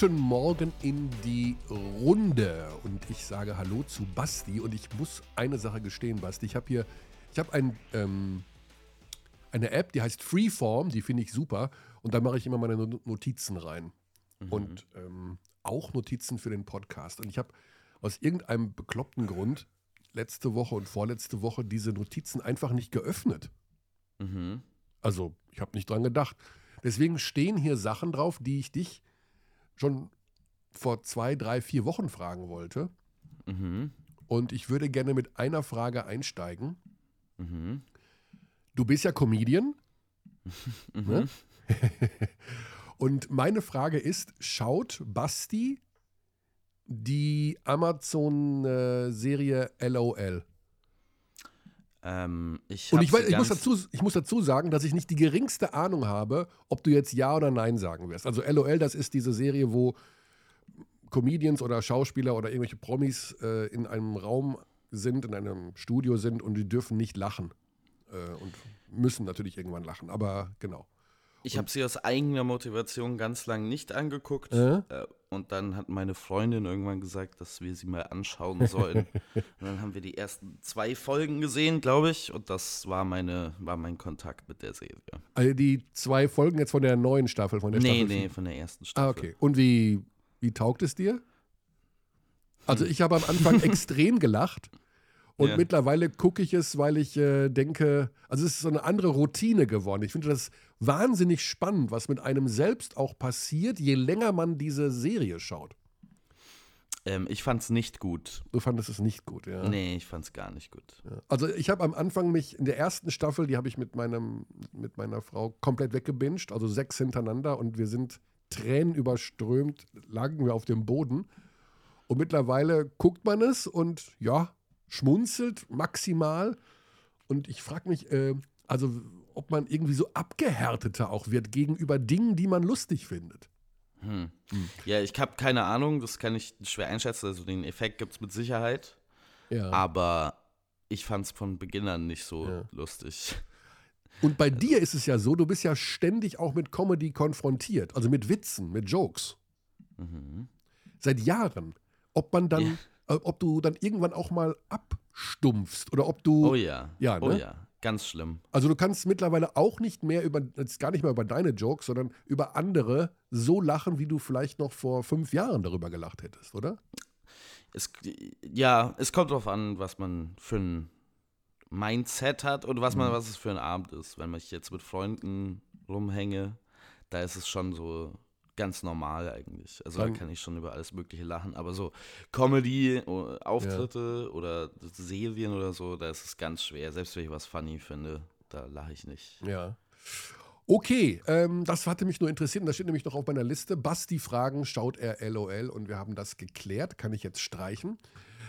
Guten Morgen in die Runde und ich sage Hallo zu Basti und ich muss eine Sache gestehen, Basti. Ich habe hier, ich habe ein, ähm, eine App, die heißt Freeform, die finde ich super und da mache ich immer meine Notizen rein mhm. und ähm, auch Notizen für den Podcast. Und ich habe aus irgendeinem bekloppten Grund letzte Woche und vorletzte Woche diese Notizen einfach nicht geöffnet. Mhm. Also ich habe nicht dran gedacht. Deswegen stehen hier Sachen drauf, die ich dich schon vor zwei, drei, vier Wochen fragen wollte. Mhm. Und ich würde gerne mit einer Frage einsteigen. Mhm. Du bist ja Comedian. Mhm. Ne? Und meine Frage ist: Schaut Basti die Amazon-Serie LOL? Ähm, ich und ich, weiß, ich, muss dazu, ich muss dazu sagen, dass ich nicht die geringste Ahnung habe, ob du jetzt Ja oder Nein sagen wirst. Also LOL, das ist diese Serie, wo Comedians oder Schauspieler oder irgendwelche Promis äh, in einem Raum sind, in einem Studio sind und die dürfen nicht lachen. Äh, und müssen natürlich irgendwann lachen, aber genau. Ich habe sie aus eigener Motivation ganz lang nicht angeguckt. Äh? Und dann hat meine Freundin irgendwann gesagt, dass wir sie mal anschauen sollen. und dann haben wir die ersten zwei Folgen gesehen, glaube ich. Und das war, meine, war mein Kontakt mit der Serie. Also die zwei Folgen jetzt von der neuen Staffel, von der nee, Staffel? Nee, von der ersten Staffel. Ah, okay. Und wie, wie taugt es dir? Also ich habe am Anfang extrem gelacht. Und ja. mittlerweile gucke ich es, weil ich äh, denke, also es ist so eine andere Routine geworden. Ich finde das wahnsinnig spannend, was mit einem selbst auch passiert, je länger man diese Serie schaut. Ähm, ich fand es nicht gut. Du fandest es nicht gut, ja? Nee, ich fand es gar nicht gut. Ja. Also ich habe am Anfang mich, in der ersten Staffel, die habe ich mit, meinem, mit meiner Frau komplett weggebinged, also sechs hintereinander und wir sind Tränen überströmt, lagen wir auf dem Boden. Und mittlerweile guckt man es und ja, schmunzelt maximal. Und ich frage mich, äh, also ob man irgendwie so abgehärteter auch wird gegenüber Dingen, die man lustig findet. Hm. Hm. Ja, ich habe keine Ahnung, das kann ich schwer einschätzen. Also den Effekt gibt es mit Sicherheit. Ja. Aber ich fand es von Beginn an nicht so ja. lustig. Und bei dir ist es ja so, du bist ja ständig auch mit Comedy konfrontiert, also mit Witzen, mit Jokes. Mhm. Seit Jahren. Ob man dann ja. Äh, ob du dann irgendwann auch mal abstumpfst oder ob du. Oh ja. Ja, oh ne? Oh ja. Ganz schlimm. Also du kannst mittlerweile auch nicht mehr über, jetzt gar nicht mehr über deine Jokes, sondern über andere so lachen, wie du vielleicht noch vor fünf Jahren darüber gelacht hättest, oder? Es, ja, es kommt darauf an, was man für ein Mindset hat und was man, mhm. was es für ein Abend ist. Wenn ich jetzt mit Freunden rumhänge, da ist es schon so, ganz normal eigentlich. Also Dann, da kann ich schon über alles Mögliche lachen. Aber so Comedy-Auftritte ja. oder Serien oder so, da ist es ganz schwer. Selbst wenn ich was funny finde, da lache ich nicht. Ja. Okay, ähm, das hatte mich nur interessiert. Das steht nämlich noch auf meiner Liste. Basti Fragen, schaut er LOL und wir haben das geklärt. Kann ich jetzt streichen.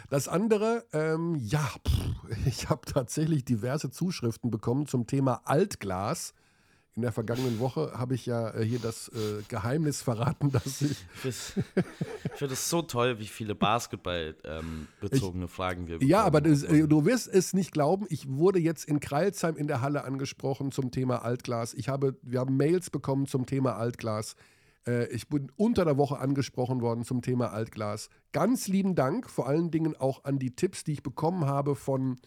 Das andere, ähm, ja, pff, ich habe tatsächlich diverse Zuschriften bekommen zum Thema Altglas in der vergangenen Woche habe ich ja äh, hier das äh, Geheimnis verraten, dass ich. Ich finde es so toll, wie viele Basketball-bezogene ähm, Fragen wir bekommen. Ja, aber das, äh, du wirst es nicht glauben. Ich wurde jetzt in Kreilsheim in der Halle angesprochen zum Thema Altglas. Ich habe, wir haben Mails bekommen zum Thema Altglas. Äh, ich bin unter der Woche angesprochen worden zum Thema Altglas. Ganz lieben Dank, vor allen Dingen auch an die Tipps, die ich bekommen habe von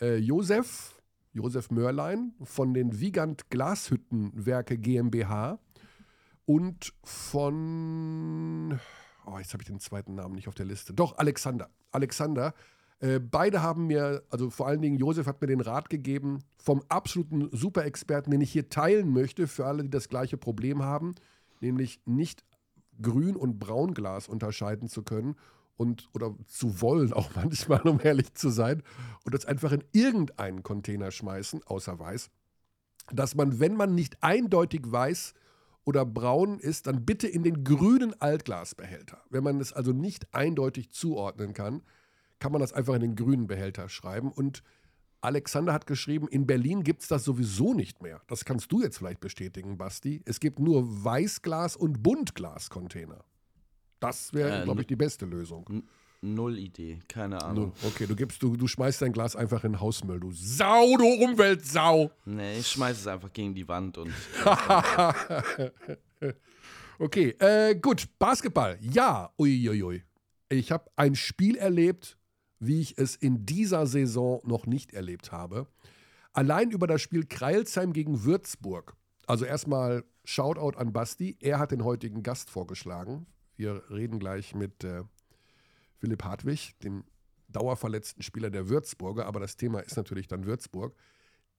äh, Josef Josef Mörlein von den Wiegand Glashüttenwerke GmbH und von, oh, jetzt habe ich den zweiten Namen nicht auf der Liste. Doch, Alexander. Alexander. Äh, beide haben mir, also vor allen Dingen Josef hat mir den Rat gegeben, vom absoluten Superexperten, den ich hier teilen möchte, für alle, die das gleiche Problem haben, nämlich nicht Grün- und Braunglas unterscheiden zu können und oder zu wollen, auch manchmal, um ehrlich zu sein, und das einfach in irgendeinen Container schmeißen, außer weiß, dass man, wenn man nicht eindeutig weiß oder braun ist, dann bitte in den grünen Altglasbehälter. Wenn man es also nicht eindeutig zuordnen kann, kann man das einfach in den grünen Behälter schreiben. Und Alexander hat geschrieben, in Berlin gibt es das sowieso nicht mehr. Das kannst du jetzt vielleicht bestätigen, Basti. Es gibt nur Weißglas- und Buntglas-Container. Das wäre, äh, glaube ich, die beste Lösung. Null Idee, keine Ahnung. Okay, du gibst, du, du schmeißt dein Glas einfach in den Hausmüll, du Sau, du Umweltsau. Nee, ich schmeiße es einfach gegen die Wand und. Okay, äh, gut. Basketball. Ja, uiuiui. Ich habe ein Spiel erlebt, wie ich es in dieser Saison noch nicht erlebt habe. Allein über das Spiel Kreilsheim gegen Würzburg. Also erstmal Shoutout an Basti. Er hat den heutigen Gast vorgeschlagen. Wir reden gleich mit äh, Philipp Hartwig, dem dauerverletzten Spieler der Würzburger. Aber das Thema ist natürlich dann Würzburg.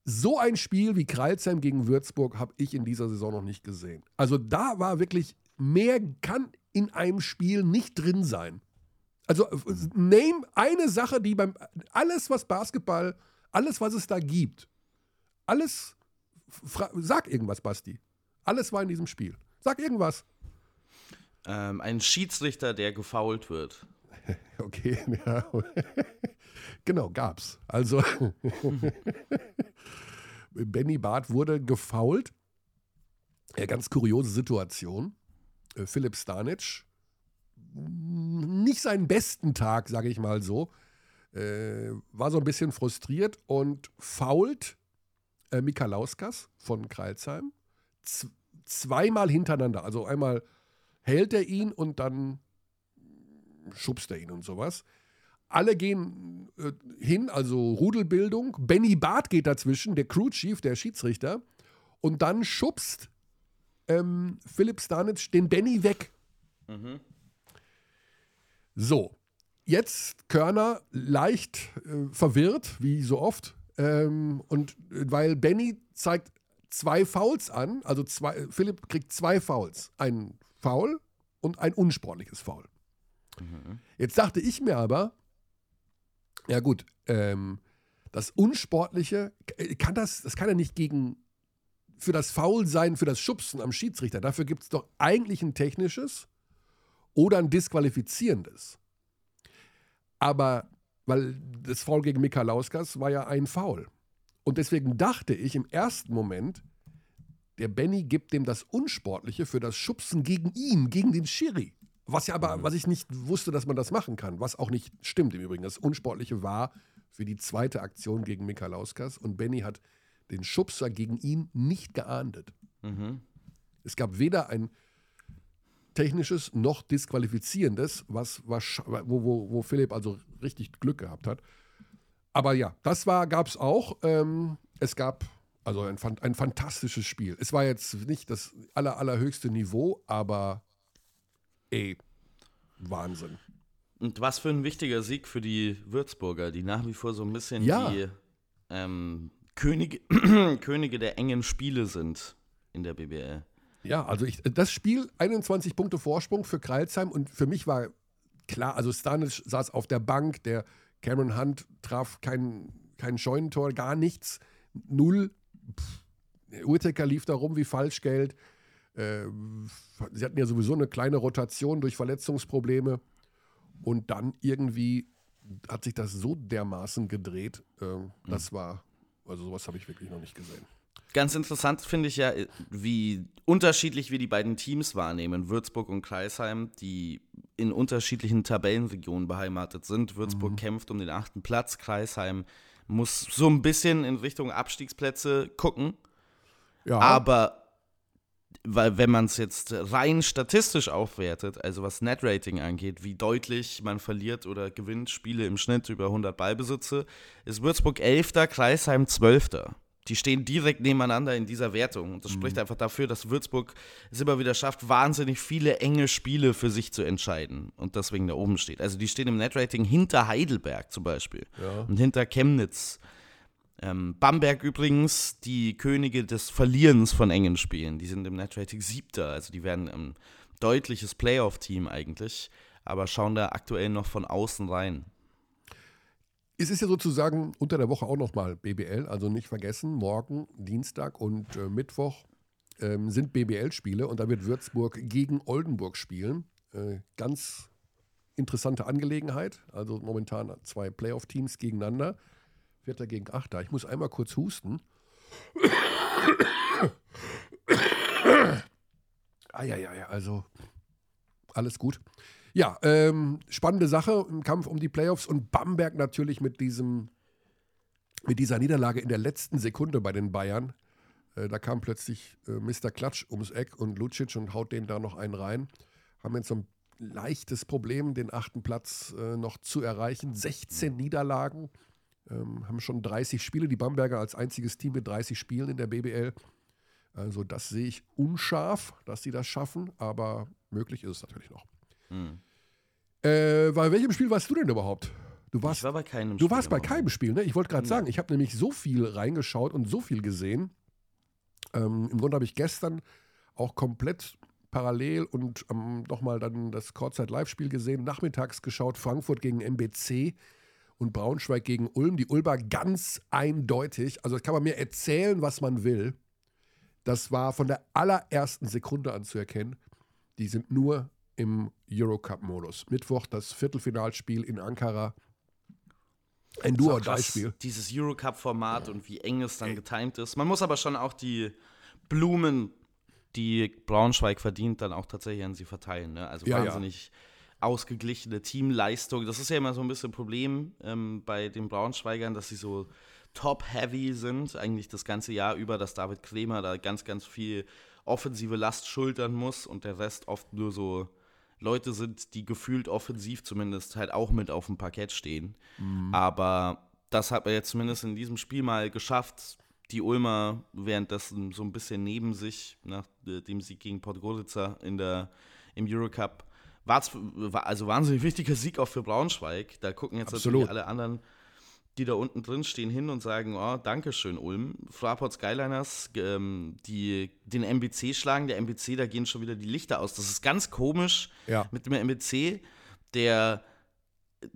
So ein Spiel wie Kreilsheim gegen Würzburg habe ich in dieser Saison noch nicht gesehen. Also da war wirklich, mehr kann in einem Spiel nicht drin sein. Also name eine Sache, die beim, alles was Basketball, alles was es da gibt, alles, sag irgendwas, Basti. Alles war in diesem Spiel. Sag irgendwas. Ähm, ein Schiedsrichter, der gefault wird. Okay, ja. genau, gab's. Also Benny Barth wurde gefault. Ja, ganz kuriose Situation. Äh, Philipp Stanic, nicht seinen besten Tag, sage ich mal so, äh, war so ein bisschen frustriert und fault äh, Mikalauskas von Kreilsheim zweimal hintereinander. Also einmal hält er ihn und dann schubst er ihn und sowas. Alle gehen äh, hin, also Rudelbildung. Benny Barth geht dazwischen, der Crew Chief, der Schiedsrichter. Und dann schubst ähm, Philipp Stanitz den Benny weg. Mhm. So, jetzt Körner leicht äh, verwirrt, wie so oft. Ähm, und äh, weil Benny zeigt zwei Fouls an, also zwei, Philipp kriegt zwei Fouls. Ein Foul und ein unsportliches Foul. Mhm. Jetzt dachte ich mir aber, ja gut, ähm, das Unsportliche, kann das, das kann ja nicht gegen für das Foul sein, für das Schubsen am Schiedsrichter. Dafür gibt es doch eigentlich ein technisches oder ein disqualifizierendes. Aber, weil das Foul gegen Mikalauskas war ja ein Foul. Und deswegen dachte ich im ersten Moment, der Benny gibt dem das Unsportliche für das Schubsen gegen ihn, gegen den Schiri. Was ja aber, mhm. was ich nicht wusste, dass man das machen kann, was auch nicht stimmt im Übrigen. Das Unsportliche war für die zweite Aktion gegen Mikalauskas und Benny hat den Schubser gegen ihn nicht geahndet. Mhm. Es gab weder ein technisches noch disqualifizierendes, was, was wo, wo, wo Philipp also richtig Glück gehabt hat. Aber ja, das gab es auch. Ähm, es gab also ein, ein fantastisches Spiel. Es war jetzt nicht das aller, allerhöchste Niveau, aber ey, Wahnsinn. Und was für ein wichtiger Sieg für die Würzburger, die nach wie vor so ein bisschen ja. die ähm, Könige, Könige der engen Spiele sind in der BBL. Ja, also ich, das Spiel, 21 Punkte Vorsprung für Kreilsheim und für mich war klar, also Stanic saß auf der Bank, der Cameron Hunt traf kein, kein Scheunentor, gar nichts, null. Urtecker lief da rum wie Falschgeld. Äh, sie hatten ja sowieso eine kleine Rotation durch Verletzungsprobleme. Und dann irgendwie hat sich das so dermaßen gedreht. Äh, das mhm. war, also sowas habe ich wirklich noch nicht gesehen. Ganz interessant finde ich ja, wie unterschiedlich wir die beiden Teams wahrnehmen, Würzburg und Kreisheim, die in unterschiedlichen Tabellenregionen beheimatet sind. Würzburg mhm. kämpft um den achten Platz, Kreisheim muss so ein bisschen in Richtung Abstiegsplätze gucken. Ja. Aber weil wenn man es jetzt rein statistisch aufwertet, also was Netrating angeht, wie deutlich man verliert oder gewinnt Spiele im Schnitt über 100 Ballbesitze, ist Würzburg 11., Kreisheim 12. Die stehen direkt nebeneinander in dieser Wertung. Und das mhm. spricht einfach dafür, dass Würzburg es immer wieder schafft, wahnsinnig viele enge Spiele für sich zu entscheiden und deswegen da oben steht. Also die stehen im Netrating hinter Heidelberg zum Beispiel ja. und hinter Chemnitz. Ähm, Bamberg übrigens, die Könige des Verlierens von engen Spielen. Die sind im Netrating siebter, also die werden ein deutliches Playoff-Team eigentlich, aber schauen da aktuell noch von außen rein. Es ist ja sozusagen unter der Woche auch nochmal BBL, also nicht vergessen, morgen, Dienstag und äh, Mittwoch ähm, sind BBL-Spiele und da wird Würzburg gegen Oldenburg spielen. Äh, ganz interessante Angelegenheit. Also momentan zwei Playoff-Teams gegeneinander. Vierter gegen Achter. Ich muss einmal kurz husten. ja, also alles gut. Ja, ähm, spannende Sache im Kampf um die Playoffs und Bamberg natürlich mit diesem, mit dieser Niederlage in der letzten Sekunde bei den Bayern. Äh, da kam plötzlich äh, Mr. Klatsch ums Eck und Lucic und haut den da noch einen rein. Haben jetzt so ein leichtes Problem, den achten Platz äh, noch zu erreichen. 16 Niederlagen, ähm, haben schon 30 Spiele. Die Bamberger als einziges Team mit 30 Spielen in der BBL. Also das sehe ich unscharf, dass sie das schaffen, aber möglich ist es natürlich noch. Hm. Äh, bei welchem Spiel warst du denn überhaupt? Du warst, ich war bei keinem du Spiel warst bei keinem Spiel, ne? Ich wollte gerade sagen, ich habe nämlich so viel reingeschaut und so viel gesehen. Ähm, Im Grunde habe ich gestern auch komplett parallel und ähm, nochmal dann das Kurzzeit-Live-Spiel gesehen, nachmittags geschaut, Frankfurt gegen MBC und Braunschweig gegen Ulm. Die Ulmer ganz eindeutig, also das kann man mir erzählen, was man will. Das war von der allerersten Sekunde an zu erkennen. Die sind nur im Eurocup-Modus. Mittwoch das Viertelfinalspiel in Ankara. Ein duo spiel Dieses Eurocup-Format und wie eng es dann getimt ist. Man muss aber schon auch die Blumen, die Braunschweig verdient, dann auch tatsächlich an sie verteilen. Ne? Also Ja, ja. wahnsinnig ausgeglichene Teamleistung. Das ist ja immer so ein bisschen ein Problem ähm, bei den Braunschweigern, dass sie so top-heavy sind, eigentlich das ganze Jahr über, dass David Kremer da ganz, ganz viel offensive Last schultern muss und der Rest oft nur so Leute sind, die gefühlt offensiv zumindest halt auch mit auf dem Parkett stehen. Aber das hat er jetzt zumindest in diesem Spiel mal geschafft. Die Ulmer währenddessen so ein bisschen neben sich, nach dem Sieg gegen Podgorica in der, im Eurocup. War, war also wahnsinnig wichtiger Sieg auch für Braunschweig. Da gucken jetzt Absolut. natürlich alle anderen, die da unten drin stehen, hin und sagen: Oh, Dankeschön, Ulm. Fraport Skyliners, ähm, die den MBC schlagen. Der MBC, da gehen schon wieder die Lichter aus. Das ist ganz komisch Ja. mit dem MBC, der äh,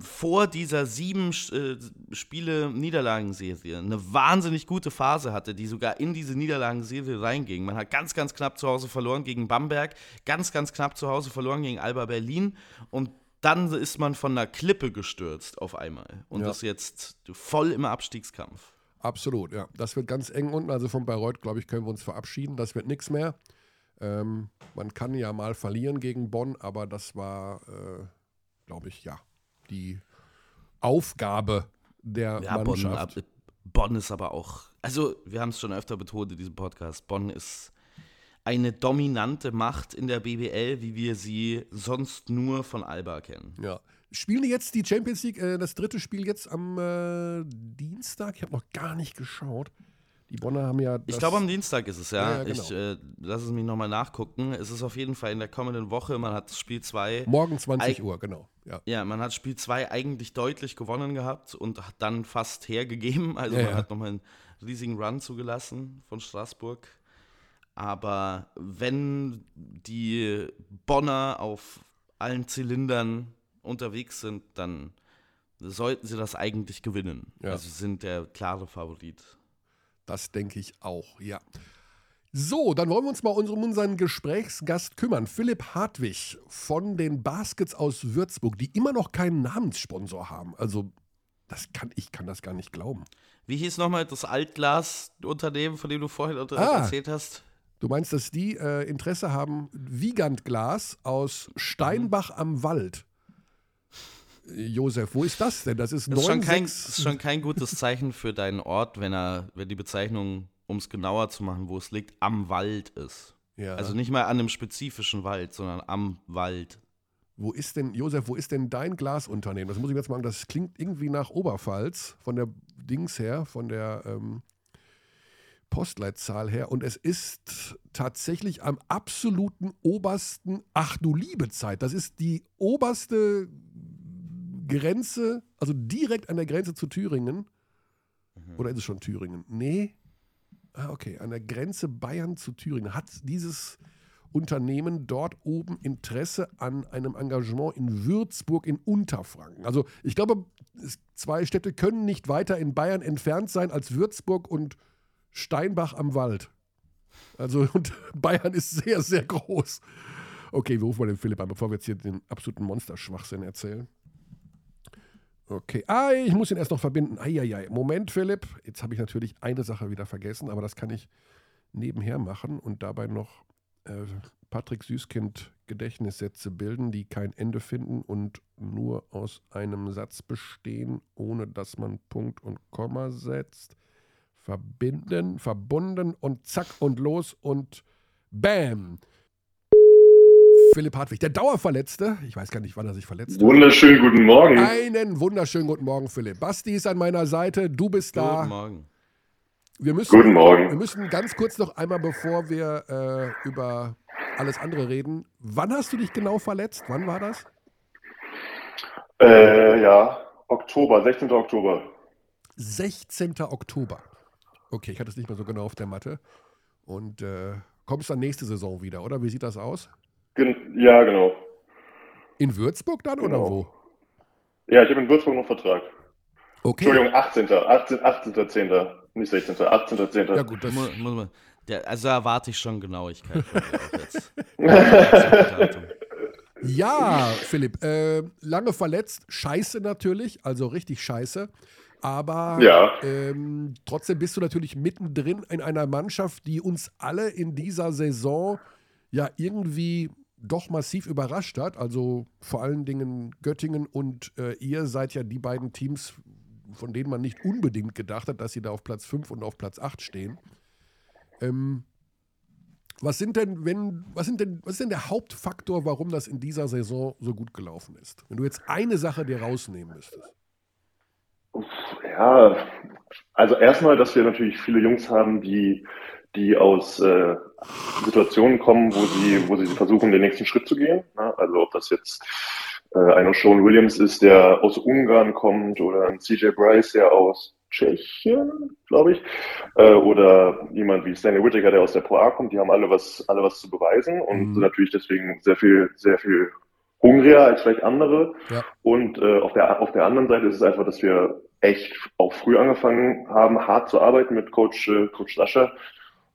vor dieser sieben äh, Spiele Niederlagenserie eine wahnsinnig gute Phase hatte, die sogar in diese Niederlagenserie reinging. Man hat ganz, ganz knapp zu Hause verloren gegen Bamberg, ganz, ganz knapp zu Hause verloren gegen Alba Berlin und dann ist man von einer Klippe gestürzt auf einmal und Ja. ist jetzt voll im Abstiegskampf. Absolut, ja. Das wird ganz eng unten. Also von Bayreuth, glaube ich, können wir uns verabschieden. Das wird nichts mehr. Ähm, man kann ja mal verlieren gegen Bonn, aber das war, äh, glaube ich, ja, die Aufgabe der Ja, Bonn, Mannschaft. ab- Bonn ist aber auch, also wir haben es schon öfter betont in diesem Podcast, Bonn ist eine dominante Macht in der BBL, wie wir sie sonst nur von Alba kennen. Ja. Spielen die jetzt die Champions League, äh, das dritte Spiel jetzt am äh, Dienstag? Ich habe noch gar nicht geschaut. Die Bonner haben ja. Ich glaube, am Dienstag ist es, ja. Ja, genau. Ich äh, lasse es mich nochmal nachgucken. Es ist auf jeden Fall in der kommenden Woche. Man hat Spiel 2. Morgen 20 Eig- Uhr, genau. Ja. Ja, man hat Spiel 2 eigentlich deutlich gewonnen gehabt und hat dann fast hergegeben. Also Ja, man hat nochmal einen riesigen Run zugelassen von Straßburg. Aber wenn die Bonner auf allen Zylindern unterwegs sind, dann sollten sie das eigentlich gewinnen. Ja. Also sind der klare Favorit. Das denke ich auch, ja. So, dann wollen wir uns mal um unseren Gesprächsgast kümmern. Philipp Hartwig von den Baskets aus Würzburg, die immer noch keinen Namenssponsor haben. Also, das kann, ich kann das gar nicht glauben. Wie hieß nochmal das Altglas-Unternehmen, von dem du vorhin Ah. erzählt hast? Du meinst, dass die äh, Interesse haben, Wiegandglas aus Steinbach am Wald. Josef, wo ist das denn? Das ist Das ist, schon kein, 9,6 das ist schon kein gutes Zeichen für deinen Ort, wenn er, wenn die Bezeichnung, um es genauer zu machen, wo es liegt, am Wald ist. Ja. Also nicht mal an einem spezifischen Wald, sondern am Wald. Wo ist denn, Josef, wo ist denn dein Glasunternehmen? Das muss ich jetzt mal sagen, das klingt irgendwie nach Oberpfalz, von der Dings her, von der ähm, Postleitzahl her. Und es ist tatsächlich am absoluten obersten, ach du liebe Zeit, das ist die oberste Grenze, also direkt an der Grenze zu Thüringen. Oder ist es schon Thüringen? Nee. Ah, okay, an der Grenze Bayern zu Thüringen. Hat dieses Unternehmen dort oben Interesse an einem Engagement in Würzburg in Unterfranken. Also ich glaube, zwei Städte können nicht weiter in Bayern entfernt sein als Würzburg und Steinbach am Wald. Also Bayern ist sehr, sehr groß. Okay, wir rufen mal den Philipp an, bevor wir jetzt hier den absoluten Monsterschwachsinn erzählen. Okay, ah, ich muss ihn erst noch verbinden. Eieiei. Moment, Philipp. Jetzt habe ich natürlich eine Sache wieder vergessen, aber das kann ich nebenher machen und dabei noch äh, Patrick Süßkind Gedächtnissätze bilden, die kein Ende finden und nur aus einem Satz bestehen, ohne dass man Punkt und Komma setzt. Verbinden, verbunden und zack und los und bam. Philipp Hartwig, der Dauerverletzte. Ich weiß gar nicht, wann er sich verletzt hat. Wunderschönen guten Morgen. Einen wunderschönen guten Morgen, Philipp. Basti ist an meiner Seite, du bist da. Guten Morgen. Wir müssen, Guten Morgen. Wir müssen ganz kurz noch einmal, bevor wir äh, über alles andere reden. Wann hast du dich genau verletzt? Wann war das? Äh, ja, Oktober, 16. Oktober. 16. Oktober. Okay, ich hatte es nicht mehr so genau auf der Matte. Und äh, kommst dann nächste Saison wieder, oder? Wie sieht das aus? Gen ja, genau. In Würzburg dann oder Genau. wo? Ja, ich habe in Würzburg noch Vertrag. Okay. Entschuldigung, 18. 18. 18. 10. Nicht 16. 18. 10. Ja gut, das, Muss, muss man, der, also erwarte ich schon Genauigkeit. Ja, Philipp, äh, lange verletzt, scheiße natürlich, also richtig scheiße. Aber Ja. ähm, trotzdem bist du natürlich mittendrin in einer Mannschaft, die uns alle in dieser Saison ja irgendwie doch massiv überrascht hat. Also vor allen Dingen Göttingen und äh, ihr seid ja die beiden Teams, von denen man nicht unbedingt gedacht hat, dass sie da auf Platz 5 und auf Platz 8 stehen. Ähm, was sind denn, wenn, was sind denn, was ist denn der Hauptfaktor, warum das in dieser Saison so gut gelaufen ist? Wenn du jetzt eine Sache dir rausnehmen müsstest. Ja, also erstmal, dass wir natürlich viele Jungs haben, die, die aus äh, Situationen kommen, wo sie, wo sie versuchen, den nächsten Schritt zu gehen. Ne? Also ob das jetzt äh, einer Sean Williams ist, der aus Ungarn kommt, oder ein CJ Bryce, der aus Tschechien, glaube ich, äh, oder jemand wie Stanley Whittaker, der aus der Pro A kommt, die haben alle was, alle was zu beweisen und Mhm. sind natürlich deswegen sehr viel, sehr viel hungriger als vielleicht andere. Ja. Und äh, auf, der, auf der anderen Seite ist es einfach, dass wir echt auch früh angefangen haben, hart zu arbeiten mit Coach, äh, Coach Sascha.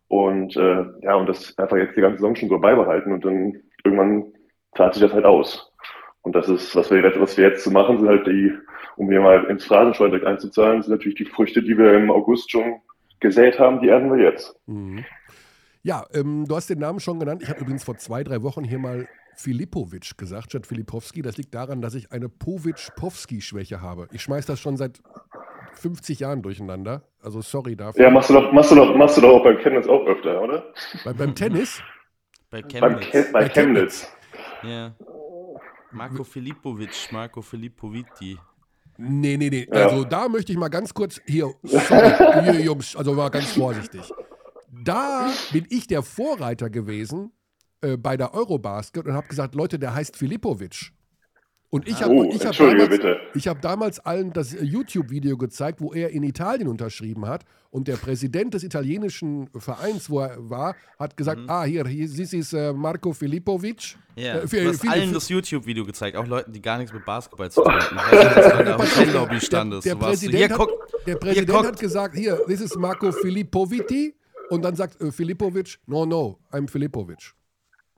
Und äh, ja, und das einfach jetzt die ganze Saison schon so beibehalten und dann irgendwann zahlt sich das halt aus. Und das ist, was wir jetzt, was wir jetzt machen, sind halt die, um hier mal ins Phrasenschwein direkt einzuzahlen, sind natürlich die Früchte, die wir im August schon gesät haben, die ernten wir jetzt. Mhm. Ja, ähm, du hast den Namen schon genannt. Ich habe übrigens vor zwei, drei Wochen hier mal Filipovic gesagt, statt Filipowski. Das liegt daran, dass ich eine Povic-Powski-Schwäche habe. Ich schmeiß das schon seit 50 Jahren durcheinander. Also sorry dafür. Ja, machst du doch, machst du doch, machst du doch auch beim Chemnitz auch öfter, oder? Bei, beim Tennis, Bei Beim Chemnitz. Chem bei Bei Chemnitz. Ja. Marco Filipovic, Marco Filippoviti. nee, nee, nee. Ja. Also da möchte ich mal ganz kurz, hier, sorry, hier Jungs, also mal ganz vorsichtig. Da bin ich der Vorreiter gewesen äh, bei der Eurobasket und habe gesagt, Leute, der heißt Filipovic. Und ich habe Oh, ich hab damals. Ich habe damals allen das äh, YouTube-Video gezeigt, wo er in Italien unterschrieben hat. Und der Präsident des italienischen Vereins, wo er war, hat gesagt: Ah, hier, hier this is äh, Marco Filippovic. Ja, Äh, für- du hast allen das YouTube-Video gezeigt, auch Leuten, die gar nichts mit Basketball zu tun hatten. Dass du in der standest. Der, der Präsident, hier, guck, hat, der Präsident hat gesagt: Hier, this is Marco Filippoviti. Und dann sagt äh, Filippovic: No, no, I'm Filippovic.